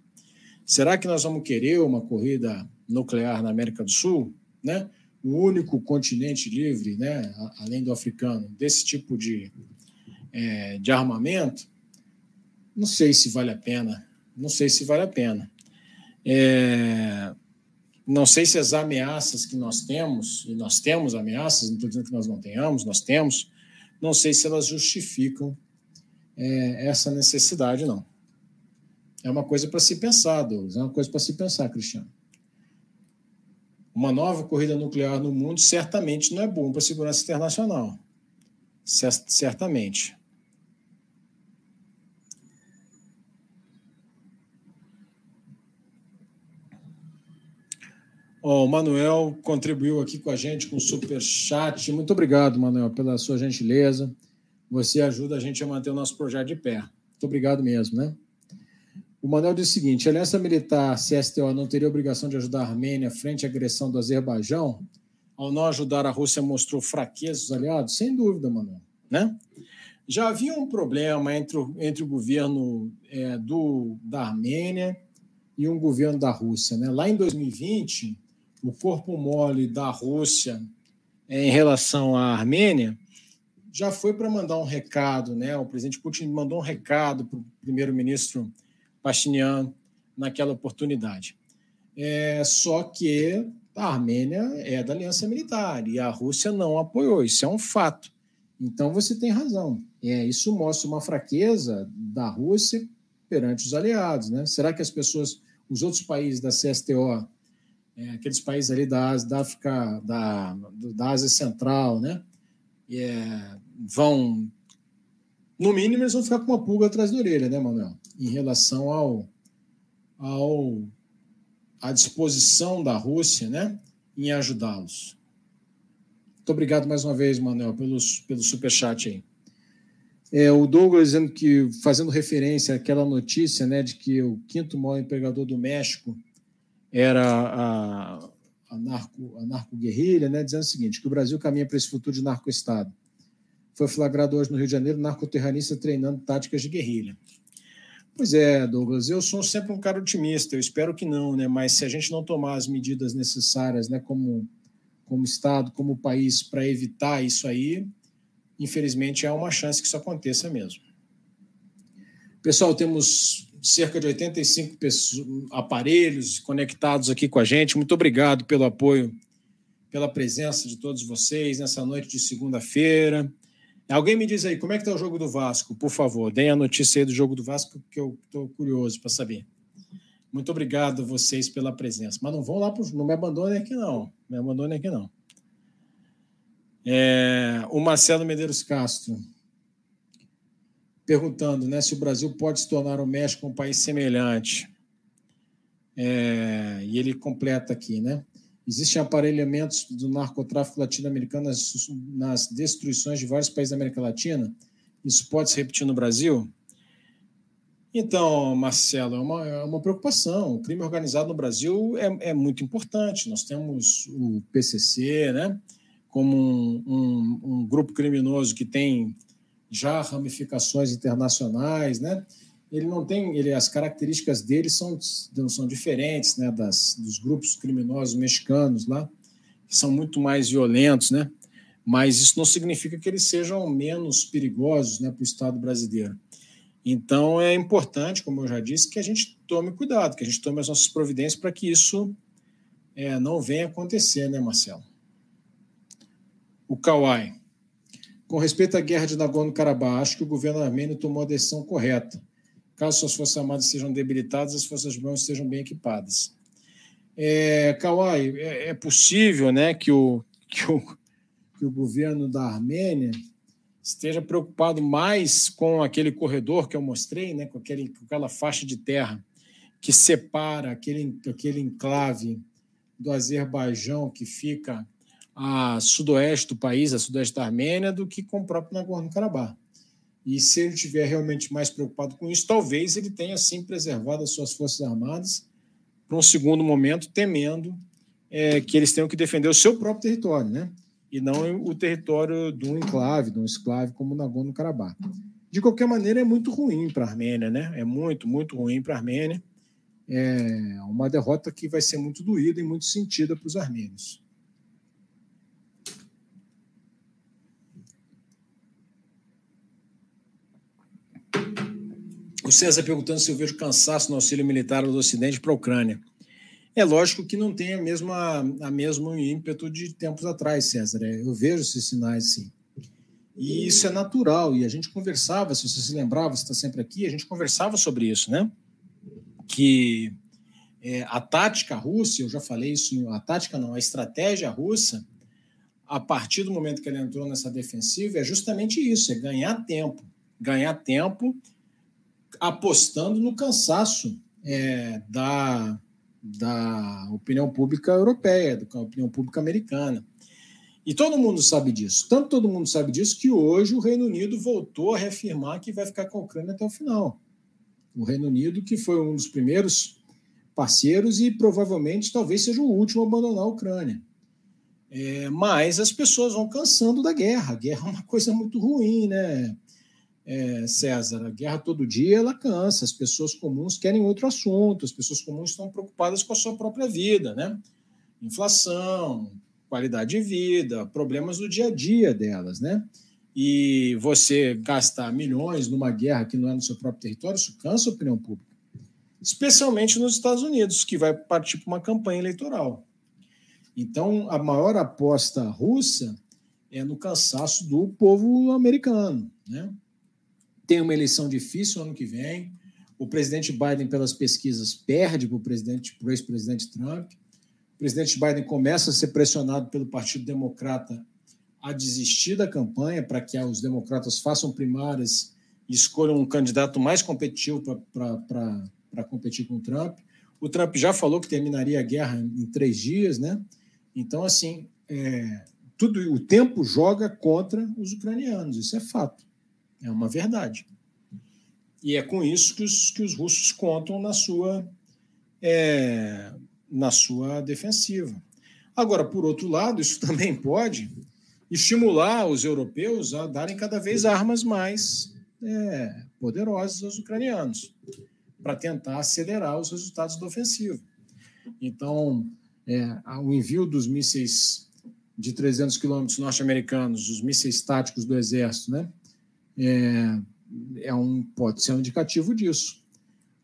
Speaker 1: Será que nós vamos querer uma corrida nuclear na América do Sul, né? o único continente livre, né, além do africano, desse tipo de, é, de armamento, não sei se vale a pena. Não sei se vale a pena. É, não sei se as ameaças que nós temos, e nós temos ameaças, não estou dizendo que nós não tenhamos, nós temos, não sei se elas justificam é, essa necessidade, não. É uma coisa para se pensar, Douglas, é uma coisa para se pensar, Cristiano uma nova corrida nuclear no mundo certamente não é bom para a segurança internacional. Certamente. Oh, o Manuel contribuiu aqui com a gente com o super chat. Muito obrigado, Manuel, pela sua gentileza. Você ajuda a gente a manter o nosso projeto de pé. Muito obrigado mesmo, né? O Manuel diz o seguinte: a aliança militar CSTO não teria obrigação de ajudar a Armênia frente à agressão do Azerbaijão? Ao não ajudar, a Rússia mostrou fraqueza dos aliados? Sem dúvida, Manuel. Né? Já havia um problema entre o, entre o governo é, do, da Armênia e um governo da Rússia. Né? Lá em 2020, o corpo mole da Rússia é, em relação à Armênia já foi para mandar um recado. Né? O presidente Putin mandou um recado para o primeiro-ministro Pachinian naquela oportunidade. É, só que a Armênia é da aliança militar e a Rússia não apoiou, isso é um fato. Então você tem razão. É, isso mostra uma fraqueza da Rússia perante os aliados. Né? Será que as pessoas, os outros países da CSTO, é, aqueles países ali da Ásia, da África, da, da Ásia Central, né? É, vão, no mínimo, eles vão ficar com uma pulga atrás da orelha, né, Manuel? em relação ao, ao à disposição da Rússia né, em ajudá-los. Muito obrigado mais uma vez, Manuel, pelos, pelo superchat aí. É, o Douglas dizendo que, fazendo referência àquela notícia né, de que o quinto maior empregador do México era a, a, narco, a narco-guerrilha, né, dizendo o seguinte, que o Brasil caminha para esse futuro de narco-estado. Foi flagrado hoje no Rio de Janeiro narcoterranista treinando táticas de guerrilha. Pois é, Douglas, eu sou sempre um cara otimista, eu espero que não, né? Mas se a gente não tomar as medidas necessárias, né, como, como Estado, como país, para evitar isso aí, infelizmente há uma chance que isso aconteça mesmo. Pessoal, temos cerca de 85 pessoas, aparelhos conectados aqui com a gente. Muito obrigado pelo apoio, pela presença de todos vocês nessa noite de segunda-feira. Alguém me diz aí, como é que está o jogo do Vasco? Por favor, deem a notícia aí do jogo do Vasco, que eu estou curioso para saber. Muito obrigado a vocês pela presença. Mas não vão lá, pro, não me abandonem aqui não. Me abandonem aqui não. É, o Marcelo Medeiros Castro perguntando né, se o Brasil pode se tornar o México um país semelhante. É, e ele completa aqui, né? Existem aparelhamentos do narcotráfico latino-americano nas, nas, destruições de vários países da América Latina? Isso pode se repetir no Brasil? Então, Marcelo, é uma, é uma preocupação. O crime organizado no Brasil é, é muito importante. Nós temos o PCC, né, como um, um, um grupo criminoso que tem já ramificações internacionais, né? Ele não tem, ele, as características dele são, são diferentes, né, das, dos grupos criminosos mexicanos lá, que são muito mais violentos, né? Mas isso não significa que eles sejam menos perigosos, né, para o Estado brasileiro. Então é importante, como eu já disse, que a gente tome cuidado, que a gente tome as nossas providências para que isso é, não venha acontecer, né, Marcelo? O Kawai. Com respeito à guerra de Nagorno-Karabakh, acho que o governo armênio tomou a decisão correta. Caso suas forças armadas sejam debilitadas, as forças armadas sejam bem equipadas. É, Kawai, é, é possível né, que, o, que, o, que o governo da Armênia esteja preocupado mais com aquele corredor que eu mostrei, né, com, aquele, com aquela faixa de terra que separa aquele, aquele enclave do Azerbaijão que fica a sudoeste do país, a sudoeste da Armênia, do que com o próprio Nagorno-Karabakh. E se ele estiver realmente mais preocupado com isso, talvez ele tenha sim preservado as suas forças armadas para um segundo momento, temendo é, que eles tenham que defender o seu próprio território, né? E não o território de um enclave, de um esclave como Nagorno-Karabakh. De qualquer maneira, é muito ruim para a Armênia, né? É muito, muito ruim para a Armênia. É uma derrota que vai ser muito doída e muito sentida para os armênios. O César perguntando se eu vejo cansaço no auxílio militar do Ocidente para a Ucrânia. É lógico que não tem a mesma, a mesmo ímpeto de tempos atrás, César. É, eu vejo esses sinais, sim. E isso é natural. E a gente conversava, se você se lembrava, você está sempre aqui, a gente conversava sobre isso, né? Que é, a tática russa, eu já falei isso, a tática não, a estratégia russa, a partir do momento que ela entrou nessa defensiva, é justamente isso: é ganhar tempo. Ganhar tempo apostando no cansaço é, da, da opinião pública europeia, da opinião pública americana. E todo mundo sabe disso. Tanto todo mundo sabe disso que hoje o Reino Unido voltou a reafirmar que vai ficar com a Ucrânia até o final. O Reino Unido, que foi um dos primeiros parceiros e provavelmente talvez seja o último a abandonar a Ucrânia. É, mas as pessoas vão cansando da guerra. A guerra é uma coisa muito ruim, né? É, César, a guerra todo dia ela cansa, as pessoas comuns querem outro assunto, as pessoas comuns estão preocupadas com a sua própria vida, né? Inflação, qualidade de vida, problemas do dia a dia delas, né? E você gastar milhões numa guerra que não é no seu próprio território, isso cansa a opinião pública. Especialmente nos Estados Unidos, que vai partir para uma campanha eleitoral. Então, a maior aposta russa é no cansaço do povo americano, né? Tem uma eleição difícil ano que vem. O presidente Biden, pelas pesquisas, perde para o ex-presidente Trump. O presidente Biden começa a ser pressionado pelo Partido Democrata a desistir da campanha para que os democratas façam primárias e escolham um candidato mais competitivo para competir com o Trump. O Trump já falou que terminaria a guerra em três dias, né? Então, assim, é, tudo o tempo joga contra os ucranianos, isso é fato. É uma verdade. E é com isso que os, que os russos contam na sua, é, na sua defensiva. Agora, por outro lado, isso também pode estimular os europeus a darem cada vez armas mais é, poderosas aos ucranianos, para tentar acelerar os resultados da ofensiva. Então, é, o envio dos mísseis de 300 quilômetros norte-americanos, os mísseis táticos do Exército, né, é, é um, pode ser um indicativo disso.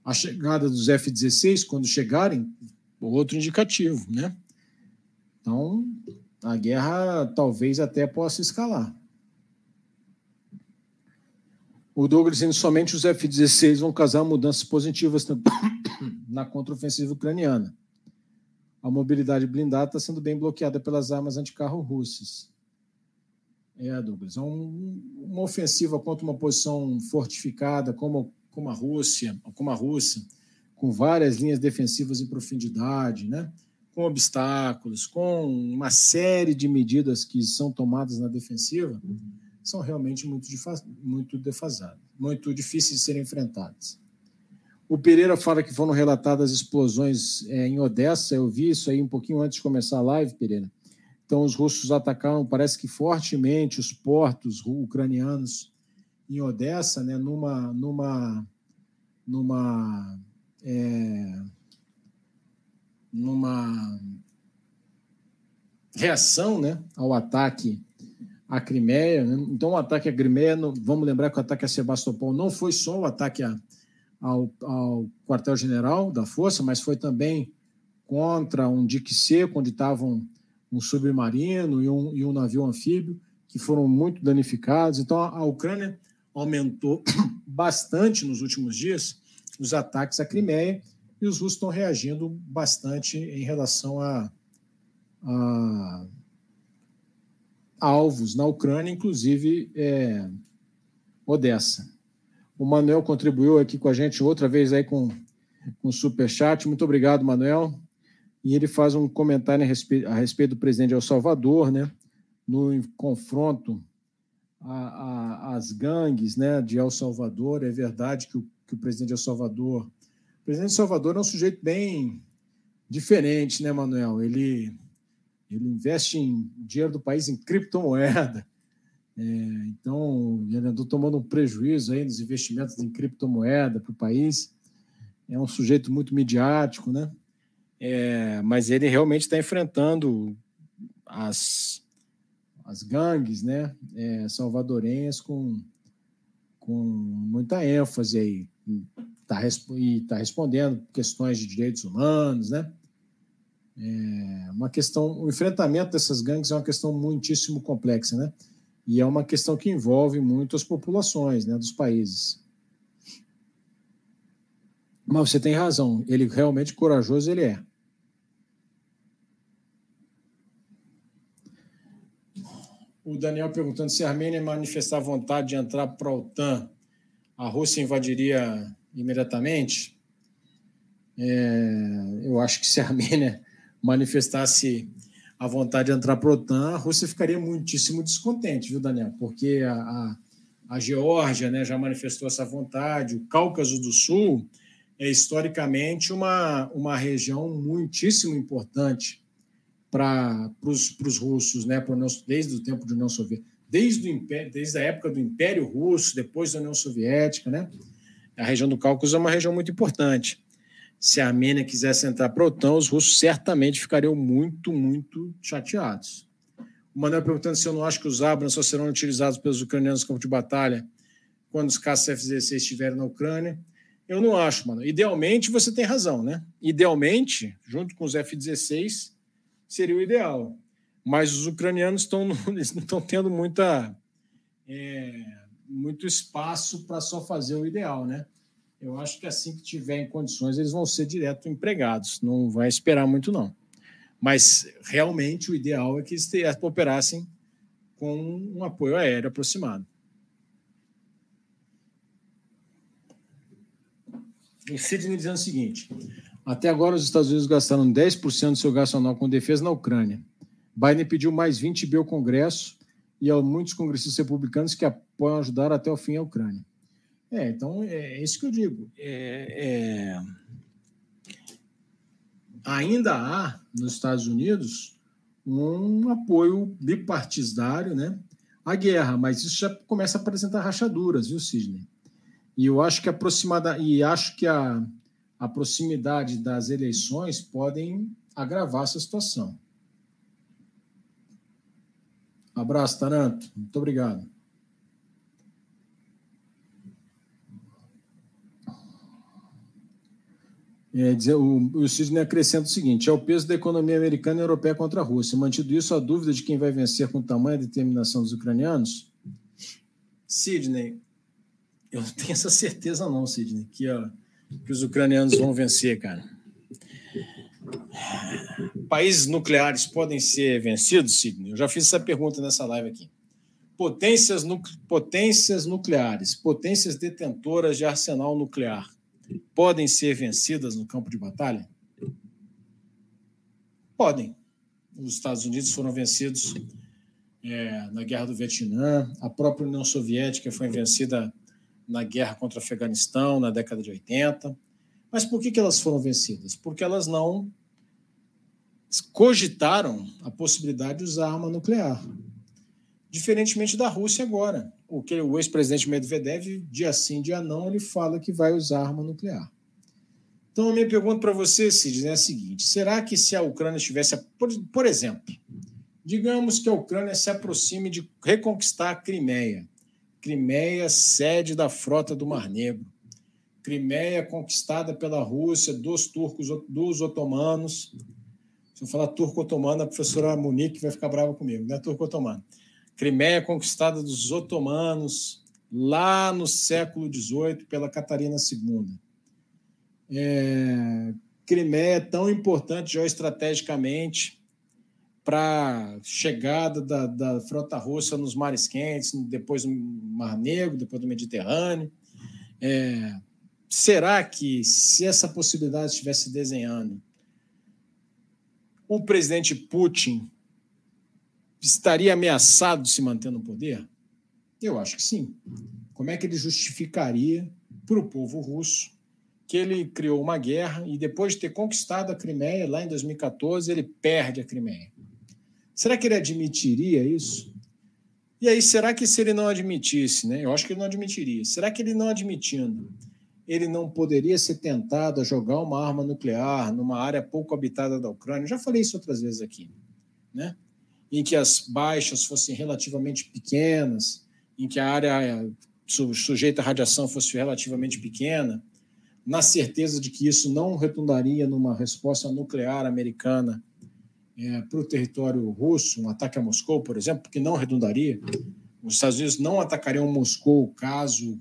Speaker 1: A chegada dos F-16, quando chegarem, outro indicativo, né? Então, a guerra talvez até possa escalar. O Douglas dizendo somente os F-16 vão causar mudanças positivas na contraofensiva ucraniana. A mobilidade blindada está sendo bem bloqueada pelas armas anticarro russas. É, Douglas, é um, uma ofensiva contra uma posição fortificada como, como a Rússia, como a Rússia, com várias linhas defensivas em profundidade, né? com obstáculos, com uma série de medidas que são tomadas na defensiva, são realmente muito, muito defasadas, muito difíceis de serem enfrentadas. O Pereira fala que foram relatadas explosões é, em Odessa. Eu vi isso aí um pouquinho antes de começar a live, Pereira. Então, os russos atacaram, parece que fortemente, os portos ucranianos em Odessa, né, numa, numa, numa, é, numa reação né, ao ataque à Crimeia. Né? Então, o ataque à Crimeia, vamos lembrar que o ataque a Sebastopol não foi só o ataque a ao, ao quartel-general da Força, mas foi também contra um dique seco, onde estavam um submarino e um, e um navio anfíbio, que foram muito danificados. Então, a, Ucrânia aumentou bastante nos últimos dias os ataques à Crimeia e os russos estão reagindo bastante em relação a, a, alvos na Ucrânia, inclusive é, Odessa. O Manuel contribuiu aqui com a gente outra vez aí com, com o Superchat. Muito obrigado, Manuel. E ele faz um comentário a respeito, a respeito do presidente de El Salvador, né? No confronto às gangues né, de El Salvador. É verdade que o, que o presidente de El Salvador. O presidente de El Salvador é um sujeito bem diferente, né, Manuel? Ele, ele investe em dinheiro do país em criptomoeda. É, então, ele andou tomando um prejuízo aí nos investimentos em criptomoeda para o país. É um sujeito muito midiático, né? É, mas ele realmente está enfrentando as, as gangues né? É, salvadorenhas com, com muita ênfase aí. Tá, e está respondendo questões de direitos humanos, né? É uma questão, o enfrentamento dessas gangues é uma questão muitíssimo complexa, né? E é uma questão que envolve muito as populações né, dos países. Mas você tem razão, ele realmente corajoso ele é. O Daniel perguntando se a Armênia manifestar vontade de entrar para a OTAN, a Rússia invadiria imediatamente? É, eu acho que se a Armênia manifestasse a vontade de entrar para a OTAN, a Rússia ficaria muitíssimo descontente, viu, Daniel? Porque a, a, a Geórgia né, já manifestou essa vontade, o Cáucaso do Sul é historicamente uma, uma região muitíssimo importante para os russos, né, pra, desde o tempo da União Soviética, desde, o Império, desde a época do Império Russo, depois da União Soviética. Né? A região do Cáucaso é uma região muito importante se a Armênia quisesse entrar para a OTAN, os russos certamente ficariam muito, muito chateados. O Manuel perguntando se eu não acho que os Abrams só serão utilizados pelos ucranianos no campo de batalha quando os caças F-16 estiverem na Ucrânia. Eu não acho, mano. Idealmente, você tem razão, né? Idealmente, junto com os F-16, seria o ideal. Mas os ucranianos estão, não estão tendo muita, é, muito espaço para só fazer o ideal, né? eu acho que assim que tiver em condições, eles vão ser direto empregados, não vai esperar muito, não. Mas realmente o ideal é que eles operassem com um apoio aéreo aproximado. Sidney dizendo o seguinte: até agora os Estados Unidos gastaram 10% do seu gasto anual com defesa na Ucrânia. Biden pediu mais 20 bi ao Congresso e há muitos congressistas republicanos que apoiam ajudar até o fim a Ucrânia. É, então é isso que eu digo. É, é... Ainda há nos Estados Unidos um apoio bipartidário né, à guerra, mas isso já começa a apresentar rachaduras, viu, Sidney? E eu acho que aproximada e acho que a, a proximidade das eleições podem agravar essa situação. abraço, Taranto. Muito obrigado. É, dizer, o, o Sidney acrescenta o seguinte: é o peso da economia americana e europeia contra a Rússia. Mantido isso, a dúvida de quem vai vencer com tamanha determinação dos ucranianos? Sidney, eu não tenho essa certeza, não, Sidney, que, ó, que os ucranianos vão vencer, cara. Países nucleares podem ser vencidos, Sidney? Eu já fiz essa pergunta nessa live aqui. Potências, nu potências nucleares, potências detentoras de arsenal nuclear podem ser vencidas no campo de batalha? Podem. Os Estados Unidos foram vencidos é, na Guerra do Vietnã, a própria União Soviética foi vencida na guerra contra o Afeganistão na década de 80. Mas por que, que elas foram vencidas? Porque elas não cogitaram a possibilidade de usar arma nuclear. Diferentemente da Rússia agora. O que o ex-presidente Medvedev, dia sim, dia não, ele fala que vai usar arma nuclear. Então, a minha pergunta para você, Cid, é a seguinte: será que se a Ucrânia estivesse, por, por exemplo, digamos que a Ucrânia se aproxime de reconquistar a Crimeia, Crimeia, sede da frota do Mar Negro, Crimeia conquistada pela Rússia, dos turcos, dos otomanos, se eu falar turco-otomano, a professora Monique vai ficar brava comigo, não é turco-otomano. Crimeia conquistada dos otomanos lá no século XVIII pela Catarina II. É, Crimeia é tão importante geoestrategicamente para chegada da, da, frota russa nos mares quentes, depois no Mar Negro, depois do Mediterrâneo. É, será que, se essa possibilidade estivesse desenhando, o presidente Putin estaria ameaçado de se manter no poder? Eu acho que sim. Como é que ele justificaria para o povo russo que ele criou uma guerra e depois de ter conquistado a Crimeia, lá em 2014, ele perde a Crimeia? Será que ele admitiria isso? E aí, será que se ele não admitisse, né? Eu acho que ele não admitiria. Será que ele não admitindo, ele não poderia ser tentado a jogar uma arma nuclear numa área pouco habitada da Ucrânia. Eu já falei isso outras vezes aqui, né? Em que as baixas fossem relativamente pequenas, em que a área sujeita à radiação fosse relativamente pequena, na certeza de que isso não retundaria numa resposta nuclear americana é, para o território russo, um ataque a Moscou, por exemplo, que não redundaria. Os Estados Unidos não atacariam Moscou caso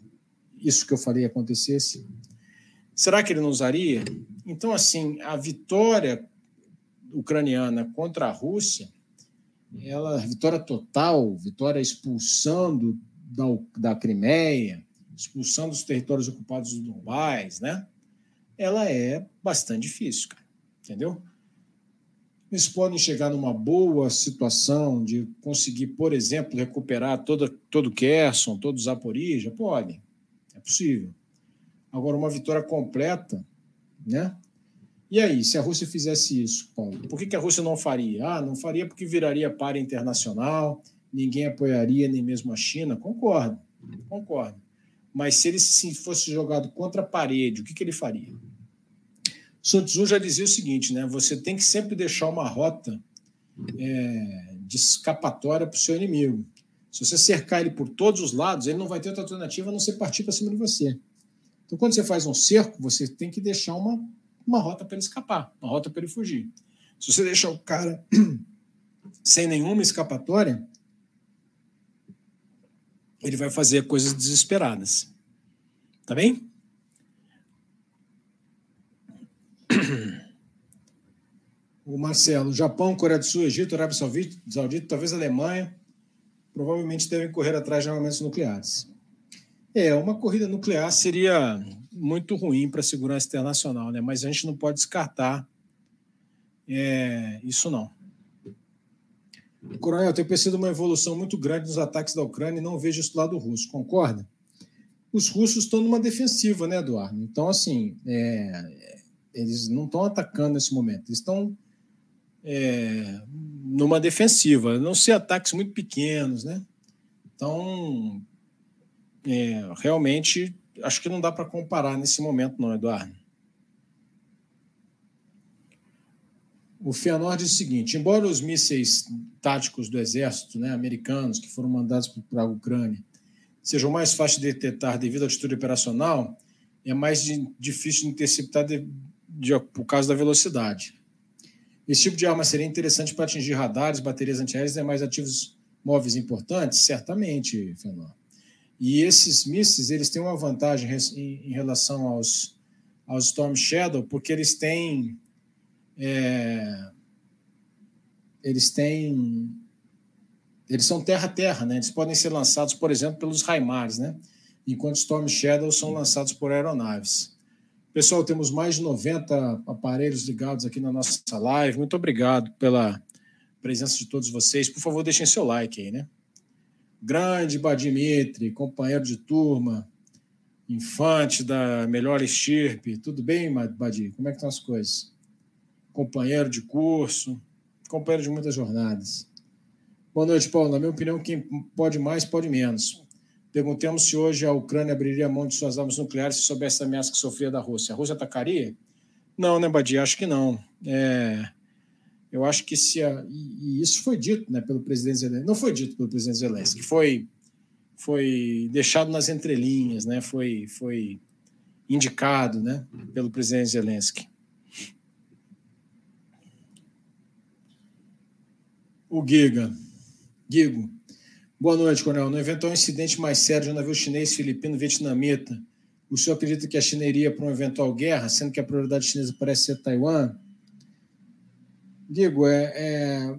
Speaker 1: isso que eu falei acontecesse? Será que ele não usaria? Então, assim, a vitória ucraniana contra a Rússia, ela, vitória total, vitória expulsando da, da Crimeia, expulsando os territórios ocupados do Donbás, né? Ela é bastante difícil, cara, entendeu? Eles podem chegar numa boa situação de conseguir, por exemplo, recuperar toda, todo Kherson, todo Zaporizhia? Podem possível. Agora, uma vitória completa, né? E aí, se a Rússia fizesse isso, Paulo, por que, que a Rússia não faria? Ah, não faria porque viraria para internacional, ninguém apoiaria, nem mesmo a China. Concordo, concordo. Mas se ele se fosse jogado contra a parede, o que, que ele faria? Sun Tzu já dizia o seguinte, né? Você tem que sempre deixar uma rota é, de escapatória para o seu inimigo. Se você cercar ele por todos os lados, ele não vai ter outra alternativa a não ser partir para cima de você. Então, quando você faz um cerco, você tem que deixar uma, uma rota para ele escapar, uma rota para ele fugir. Se você deixar o cara sem nenhuma escapatória, ele vai fazer coisas desesperadas. Tá bem? O Marcelo, Japão, Coreia do Sul, Egito, Arábia Saudita, talvez Alemanha provavelmente devem correr atrás de armamentos nucleares. É, uma corrida nuclear seria muito ruim para a segurança internacional, né? mas a gente não pode descartar é, isso não. Coronel, tem percebido uma evolução muito grande nos ataques da Ucrânia e não vejo isso do lado russo, concorda? Os russos estão numa defensiva, né, Eduardo? Então, assim, é, eles não estão atacando nesse momento, eles estão é, numa defensiva, não ser ataques muito pequenos, né? Então, é, realmente, acho que não dá para comparar nesse momento, não, Eduardo. O Fianor diz o seguinte: embora os mísseis táticos do exército né, americanos que foram mandados para a Ucrânia sejam mais fáceis de detectar devido à atitude operacional, é mais de, difícil de interceptar de, de, por causa da velocidade. Esse tipo de arma seria interessante para atingir radares, baterias antiaéreas e demais ativos móveis importantes? Certamente, Fenor. E esses mísseis, eles têm uma vantagem em relação aos, aos Storm Shadow, porque eles têm é, eles têm eles são terra-terra, né? Eles podem ser lançados, por exemplo, pelos Raimars, né? Enquanto Storm Shadow são lançados por aeronaves. Pessoal, temos mais de 90 aparelhos ligados aqui na nossa live. Muito obrigado pela presença de todos vocês. Por favor, deixem seu like aí, né? Grande Badimitri, companheiro de turma. infante da melhor estirpe. Tudo bem, Badi? Como é que estão as coisas? Companheiro de curso, companheiro de muitas jornadas. Boa noite, Paulo. Na minha opinião, quem pode mais, pode menos. Perguntemos se hoje a Ucrânia abriria mão de suas armas nucleares se soubesse a ameaça que sofria da Rússia. A Rússia atacaria? Não, né, Badi? Acho que não. É, eu acho que se. A, e, isso foi dito né, pelo presidente Zelensky. Não foi dito pelo presidente Zelensky, foi, foi deixado nas entrelinhas, né, foi, foi indicado né, pelo presidente Zelensky. O Giga. Gigo. Boa noite, Coronel. No eventual incidente mais sério de um navio chinês, filipino, vietnamita, o senhor acredita que a China iria para uma eventual guerra, sendo que a prioridade chinesa parece ser Taiwan? Digo, é, é,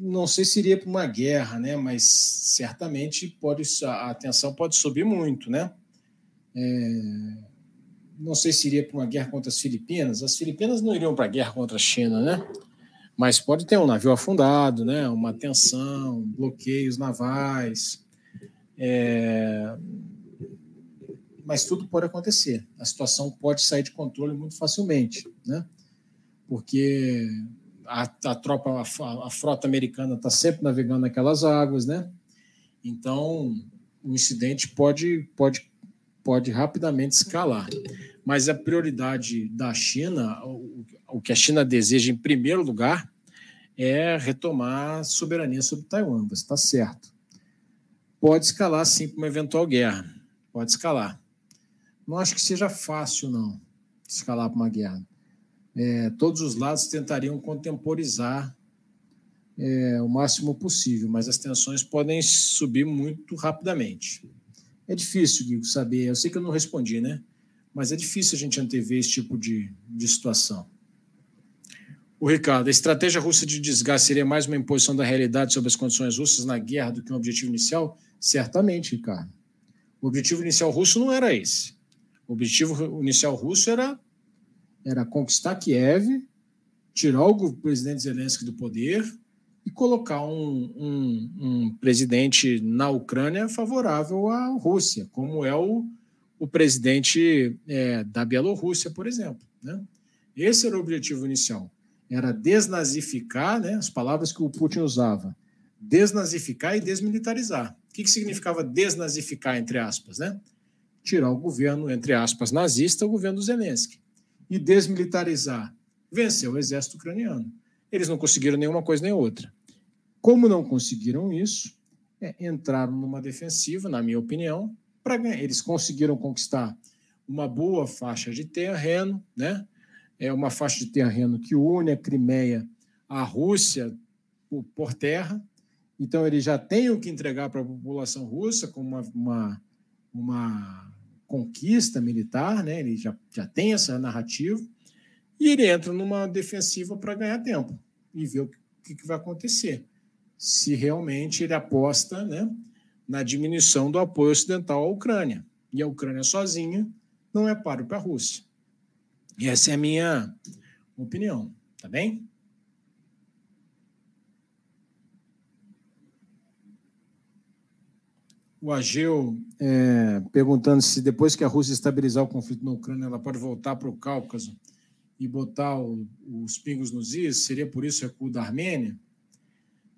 Speaker 1: não sei se iria para uma guerra, né? Mas certamente pode a atenção pode subir muito, né? É, não sei se iria para uma guerra contra as Filipinas. As Filipinas não iriam para a guerra contra a China, né? Mas pode ter um navio afundado, né? Uma tensão, bloqueios navais. É... Mas tudo pode acontecer. A situação pode sair de controle muito facilmente, né? porque a, a tropa, a, a frota americana está sempre navegando naquelas águas, né? Então, o incidente pode, pode, pode rapidamente escalar. Mas a prioridade da China, o, que a China deseja em primeiro lugar, é retomar a soberania sobre Taiwan. Você está certo. Pode escalar, sim, para uma eventual guerra. Pode escalar. Não acho que seja fácil, não, escalar para uma guerra é, todos os lados tentariam contemporizar é, o máximo possível, mas as tensões podem subir muito rapidamente. É difícil, Guigo, saber. Eu sei que eu não respondi, né? Mas é difícil a gente antever esse tipo de, de situação. O Ricardo, a estratégia russa de desgaste seria mais uma imposição da realidade sobre as condições russas na guerra do que um objetivo inicial? Certamente, Ricardo. O objetivo inicial russo não era esse. O objetivo inicial russo era era conquistar Kiev, tirar o presidente Zelensky do poder e colocar um, um, um presidente na Ucrânia favorável à Rússia, como é o, o presidente é, da Bielorrússia, por exemplo. Né? Esse era o objetivo inicial. Era desnazificar, né, as palavras que o Putin usava, desnazificar e desmilitarizar. O que, que significava desnazificar, entre aspas? Né? Tirar o governo, entre aspas, nazista, o governo do Zelensky e desmilitarizar. Venceu o exército ucraniano. Eles não conseguiram nenhuma coisa nem outra. Como não conseguiram isso, é, entraram numa defensiva, na minha opinião, para. Eles conseguiram conquistar uma boa faixa de terreno, né? É uma faixa de terreno que une a Crimeia à Rússia por, terra. Então, eles já têm o que entregar para a população russa como uma, uma, uma conquista militar, né? ele já, já tem essa narrativa, e ele entra numa defensiva para ganhar tempo e ver o que, que vai acontecer. Se realmente ele aposta né, na diminuição do apoio ocidental à Ucrânia. E a Ucrânia sozinha não é páreo para a Rússia. E essa é a minha opinião, tá bem? o Ageu é, perguntando se depois que a Rússia estabilizar o conflito na Ucrânia, ela pode voltar para o Cáucaso e botar o, os pingos nos is, seria por isso o recuo da Armênia?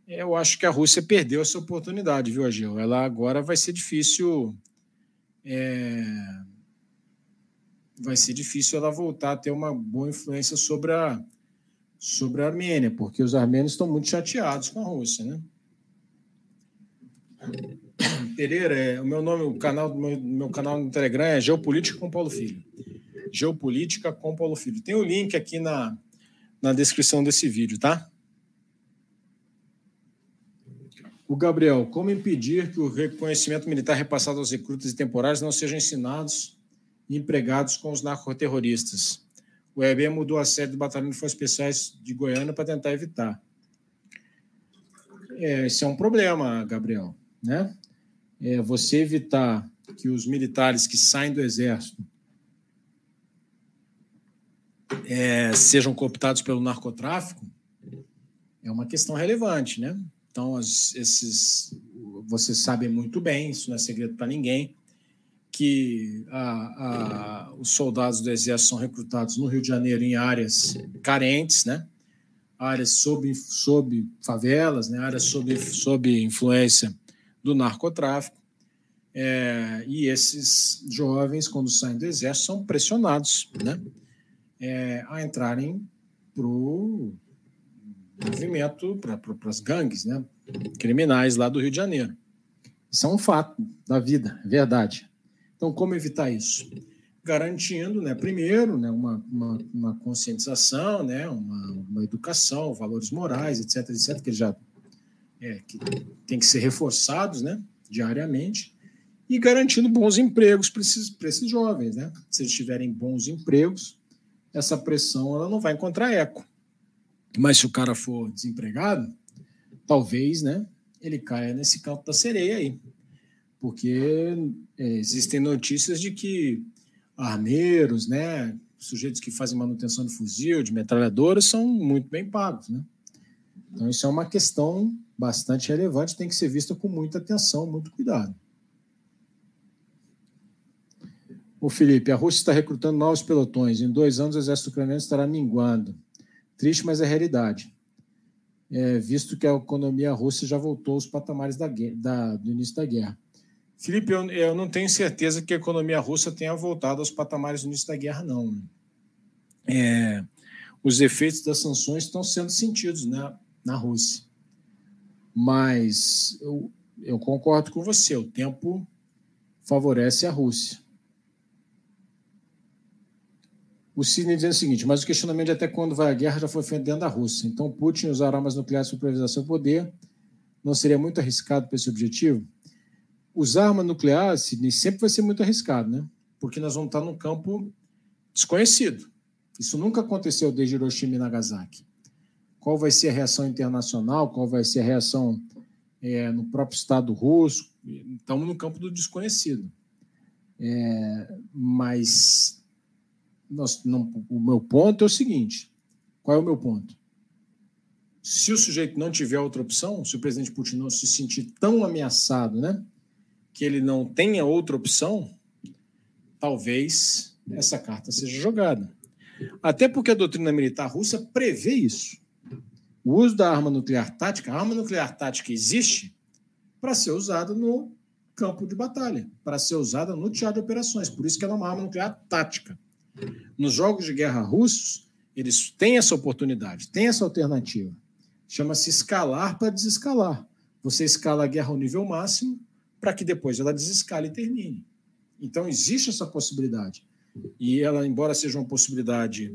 Speaker 1: Eu acho que a Rússia perdeu essa oportunidade, viu, Ageu? Ela agora vai ser difícil. É, vai ser difícil ela voltar a ter uma boa influência sobre a, sobre a Armênia, porque os armênios estão muito chateados com a Rússia, né? Pereira, é, o meu nome, o canal meu, meu canal no Telegram é Geopolítica com Paulo Filho. Geopolítica com Paulo Filho. Tem o um link aqui na, na descrição desse vídeo, tá? O Gabriel, como impedir que o reconhecimento militar repassado aos recrutas e temporários não sejam ensinados e empregados com os narcoterroristas? O EB mudou a sede do Batalhão de Forças Especiais de Goiânia para tentar evitar. É, esse é um problema, Gabriel, né? é, você evitar que os militares que saem do exército é, sejam cooptados pelo narcotráfico é uma questão relevante, né? Então, as, esses, vocês sabem muito bem, isso não é segredo para ninguém, que a, a, os soldados do Exército são recrutados no Rio de Janeiro em áreas carentes, né? áreas sob, sob favelas, né? áreas sob, sob influência do narcotráfico. É, e esses jovens, quando saem do Exército, são pressionados né? É, a entrarem para o movimento, para as gangues né? criminais lá do Rio de Janeiro. Isso é um fato da vida, é verdade. Então, como evitar isso? Garantindo, né, primeiro, né, uma, uma, uma conscientização, né, uma, uma, educação, valores morais, etc., etc., que já é, que tem que ser reforçados né, diariamente, e garantindo bons empregos para esses, esses jovens. Né? Se eles tiverem bons empregos, essa pressão ela não vai encontrar eco. Mas se o cara for desempregado, talvez né, ele caia nesse campo da sereia aí porque é, existem notícias de que armeiros, né, sujeitos que fazem manutenção de fuzil, de metralhadoras, são muito bem pagos. Né? Então, isso é uma questão bastante relevante, tem que ser vista com muita atenção, muito cuidado. O Felipe, a Rússia está recrutando novos pelotões. Em dois anos, o exército ucraniano estará minguando. Triste, mas é realidade. É, visto que a economia russa já voltou aos patamares da, da, do início da guerra. Felipe, eu, eu, não tenho certeza que a economia russa tenha voltado aos patamares do início da guerra, não. É, os efeitos das sanções estão sendo sentidos né, na Rússia. Mas eu, eu concordo com você, o tempo favorece a Rússia. O Sidney dizendo o seguinte: mas o questionamento de até quando vai a guerra já foi feito dentro da Rússia. Então, Putin usar armas nucleares para privatizar seu poder não seria muito arriscado para esse objetivo? usar arma nuclear sempre vai ser muito arriscado, né? Porque nós vamos estar num campo desconhecido. Isso nunca aconteceu desde Hiroshima e Nagasaki. Qual vai ser a reação internacional? Qual vai ser a reação é, no próprio Estado russo? Estamos no campo do desconhecido. É, mas não, o meu ponto é o seguinte: qual é o meu ponto? Se o sujeito não tiver outra opção, se o presidente Putin não se sentir tão ameaçado, né? que ele não tenha outra opção, talvez essa carta seja jogada. Até porque a doutrina militar russa prevê isso. O uso da arma nuclear tática, a arma nuclear tática existe para ser usada no campo de batalha, para ser usada no teatro de operações. Por isso que ela é uma arma nuclear tática. Nos jogos de guerra russos, eles têm essa oportunidade, têm essa alternativa. Chama-se escalar para desescalar. Você escala a guerra ao nível máximo para que depois ela desescale e termine. Então, existe essa possibilidade. E ela, embora seja uma possibilidade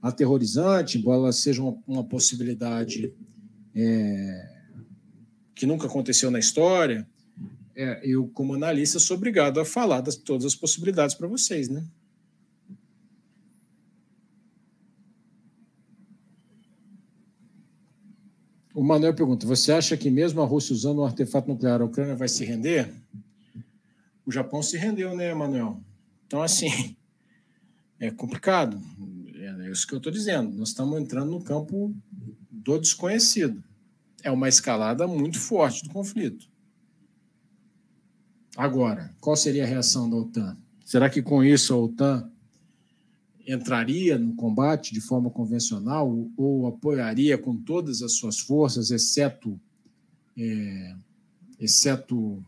Speaker 1: aterrorizante, embora ela seja uma, uma possibilidade é, que nunca aconteceu na história, é, eu, como analista, sou obrigado a falar de todas as possibilidades para vocês, né? O Manuel pergunta: você acha que mesmo a Rússia usando um artefato nuclear, a Ucrânia vai se render? O Japão se rendeu, né, Manuel? Então, assim, é complicado. É isso que eu estou dizendo. Nós estamos entrando no campo do desconhecido. É uma escalada muito forte do conflito. Agora, qual seria a reação da OTAN? Será que com isso a OTAN entraria no combate de forma convencional ou apoiaria com todas as suas forças, exceto, é, exceto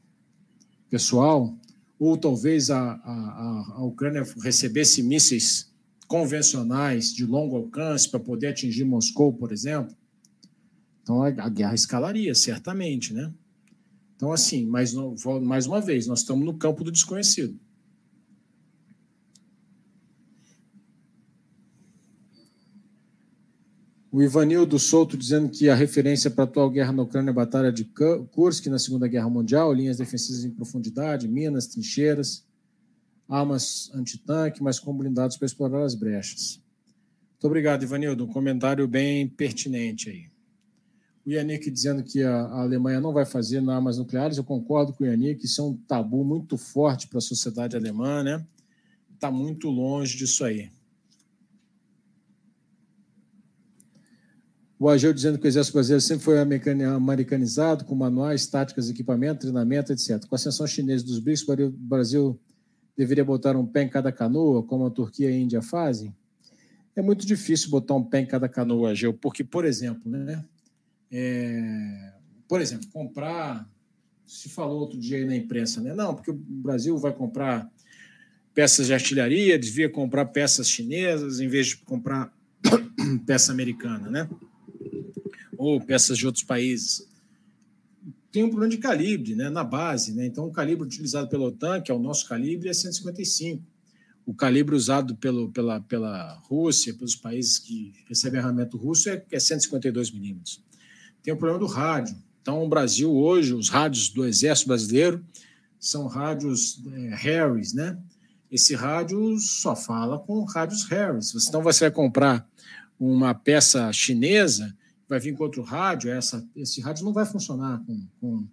Speaker 1: pessoal, ou talvez a, a, a Ucrânia recebesse mísseis convencionais de longo alcance para poder atingir Moscou, por exemplo. Então a, a guerra escalaria, certamente, né? Então, assim, mais, mais uma vez, nós estamos no campo do desconhecido. O Ivanildo Souto dizendo que a referência para a atual guerra na Ucrânia é a Batalha de Kursk na Segunda Guerra Mundial, linhas defensivas em profundidade, minas, trincheiras, armas antitanque, mas com blindados para explorar as brechas. Muito obrigado, Ivanildo. Um comentário bem pertinente aí. O Yannick dizendo que a, Alemanha não vai fazer armas nucleares, eu concordo com o Yannick, isso é um tabu muito forte para a sociedade alemã, né? Está muito longe disso aí. O Ageu dizendo que o Exército Brasileiro sempre foi americanizado, com manuais, táticas, equipamento, treinamento, etc. Com a ascensão chinesa dos BRICS, o Brasil deveria botar um pé em cada canoa, como a Turquia e a Índia fazem? É muito difícil botar um pé em cada canoa, Geu, porque, por exemplo, né? É, por exemplo, comprar. Se falou outro dia aí na imprensa, né? Não, porque o Brasil vai comprar peças de artilharia, devia comprar peças chinesas em vez de comprar peça americana, né? Ou peças de outros países. Tem um problema de calibre, né? Na base, né? Então, o calibre utilizado pela OTAN, que é o nosso calibre, é 155. O calibre usado pelo, pela, pela Rússia, pelos países que recebem armamento russo, é, é 152 milímetros. Tem o problema do rádio. Então, o Brasil hoje, os rádios do Exército Brasileiro são rádios é, Harris, né? Esse rádio só fala com rádios Harris. Então, você vai comprar uma peça chinesa, vai vir com outro rádio, essa, esse rádio não vai funcionar com, com,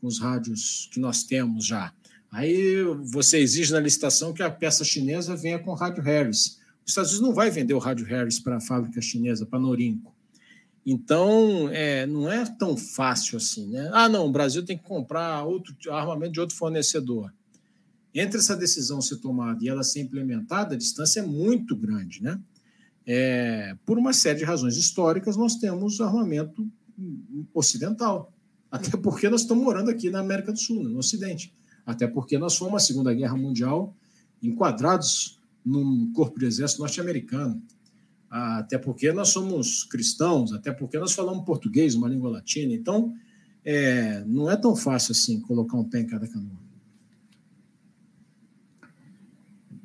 Speaker 1: com os rádios que nós temos já. Aí você exige na licitação que a peça chinesa venha com rádio Harris. Os Estados Unidos não vai vender o rádio Harris para a fábrica chinesa, para Norinco. Então, é, não é tão fácil assim, né? Ah, não, o Brasil tem que comprar outro armamento de outro fornecedor. Entre essa decisão ser tomada e ela ser implementada, a distância é muito grande, né? É, por uma série de razões históricas, nós temos armamento ocidental. Até porque nós estamos morando aqui na América do Sul, no Ocidente. Até porque nós fomos, na Segunda Guerra Mundial, enquadrados num corpo de exército norte-americano até porque nós somos cristãos, até porque nós falamos português, uma língua latina. Então, é, não é tão fácil assim colocar um pé em cada canoa.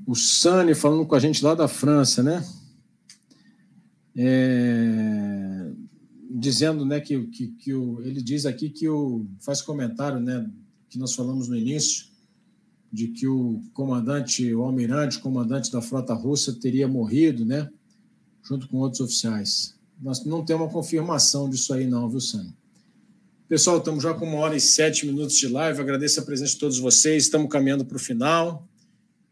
Speaker 1: O Sani falando com a gente lá da França, né? É, dizendo né, que, que, que o, ele diz aqui que o, faz comentário né, que nós falamos no início, de que o comandante, o almirante, comandante da frota russa teria morrido, né? junto com outros oficiais. Nós não temos uma confirmação disso aí, não, viu, Sânia? Pessoal, estamos já com uma hora e sete minutos de live. Agradeço a presença de todos vocês. Estamos caminhando para o final.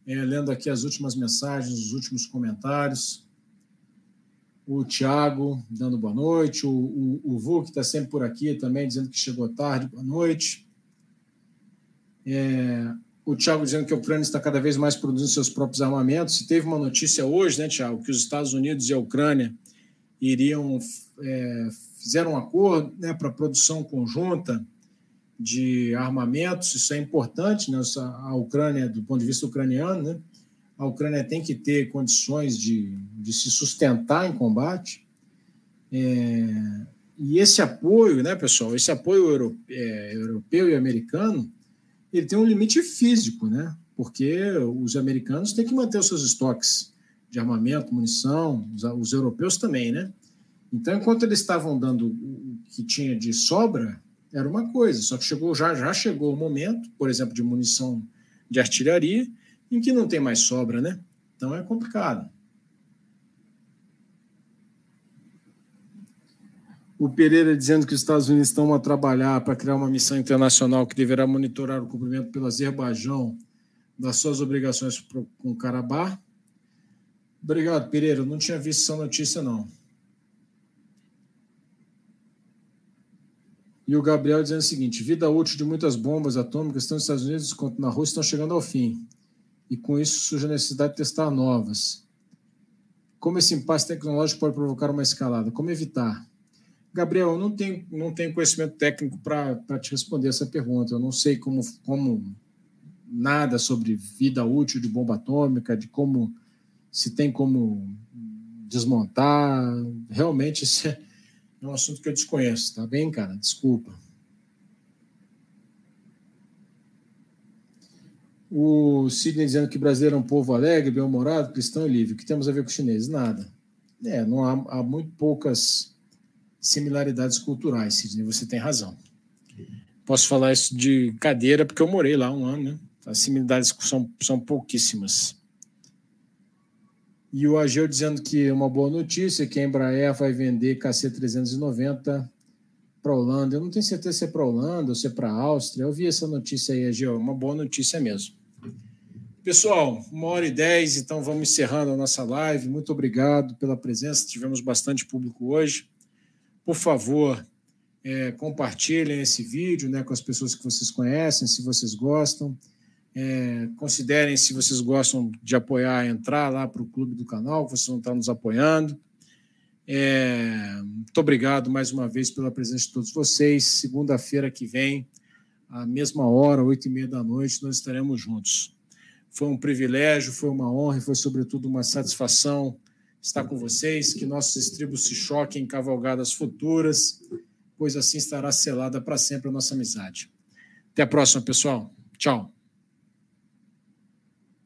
Speaker 1: É, lendo aqui as últimas mensagens, os últimos comentários. O Tiago dando boa noite. O, o, o Vu, que está sempre por aqui também, dizendo que chegou tarde. Boa noite. É, o Tiago dizendo que a Ucrânia está cada vez mais produzindo seus próprios armamentos. E teve uma notícia hoje, né, Tiago, que os Estados Unidos e a Ucrânia iriam é, fizeram um acordo né, para produção conjunta de armamentos. Isso é importante, né? A Ucrânia, do ponto de vista ucraniano, né? A Ucrânia tem que ter condições de, de se sustentar em combate. É, e esse apoio, né, pessoal? Esse apoio europeu, é, europeu e americano ele tem um limite físico, né? Porque os americanos têm que manter os seus estoques de armamento, munição, os, os europeus também, né? Então, enquanto eles estavam dando o que tinha de sobra, era uma coisa, só que chegou já já chegou o momento, por exemplo, de munição de artilharia, em que não tem mais sobra, né? Então é complicado. o Pereira dizendo que os Estados Unidos estão a trabalhar para criar uma missão internacional que deverá monitorar o cumprimento pelo Azerbaijão das suas obrigações com o Karabakh. Obrigado, Pereira. Eu não tinha visto essa notícia, não. E o Gabriel dizendo o seguinte: vida útil de muitas bombas atômicas, tanto nos Estados Unidos quanto na Rússia, estão chegando ao fim. E com isso surge a necessidade de testar novas. Como esse impasse tecnológico pode provocar uma escalada? Como evitar? Gabriel, eu não tenho, não tenho conhecimento técnico para te responder essa pergunta. Eu não sei como, como nada sobre vida útil de bomba atômica, de como se tem como desmontar. Realmente, isso é, um assunto que eu desconheço, tá bem, cara? Desculpa. O Sidney dizendo que brasileiro é um povo alegre, bem-humorado, cristão e livre. O que temos a ver com os chineses? Nada. É, não há, há muito poucas similaridades culturais, Sidney, você tem razão. Posso falar isso de cadeira, porque eu morei lá um ano, né? As similaridades são, são pouquíssimas. E o Ageu dizendo que uma boa notícia, que a Embraer vai vender KC-390 para a Holanda. Eu não tenho certeza se é para a Holanda ou se é para a Áustria. Eu vi essa notícia aí, Ageu, uma boa notícia mesmo. Pessoal, uma hora e dez, então vamos encerrando a nossa live. Muito obrigado pela presença, tivemos bastante público hoje. Por favor, é, compartilhem esse vídeo né, com as pessoas que vocês conhecem, se vocês gostam. É, considerem, se vocês gostam de apoiar, entrar lá para o clube do canal, vocês vão estar nos apoiando. É, muito obrigado mais uma vez pela presença de todos vocês. Segunda-feira que vem, à mesma hora, oito e meia da noite, nós estaremos juntos. Foi um privilégio, foi uma honra e foi, sobretudo, uma satisfação estar com vocês. Que nossos estribos se choquem em cavalgadas futuras, pois assim estará selada para sempre a nossa amizade. Até a próxima, pessoal. Tchau.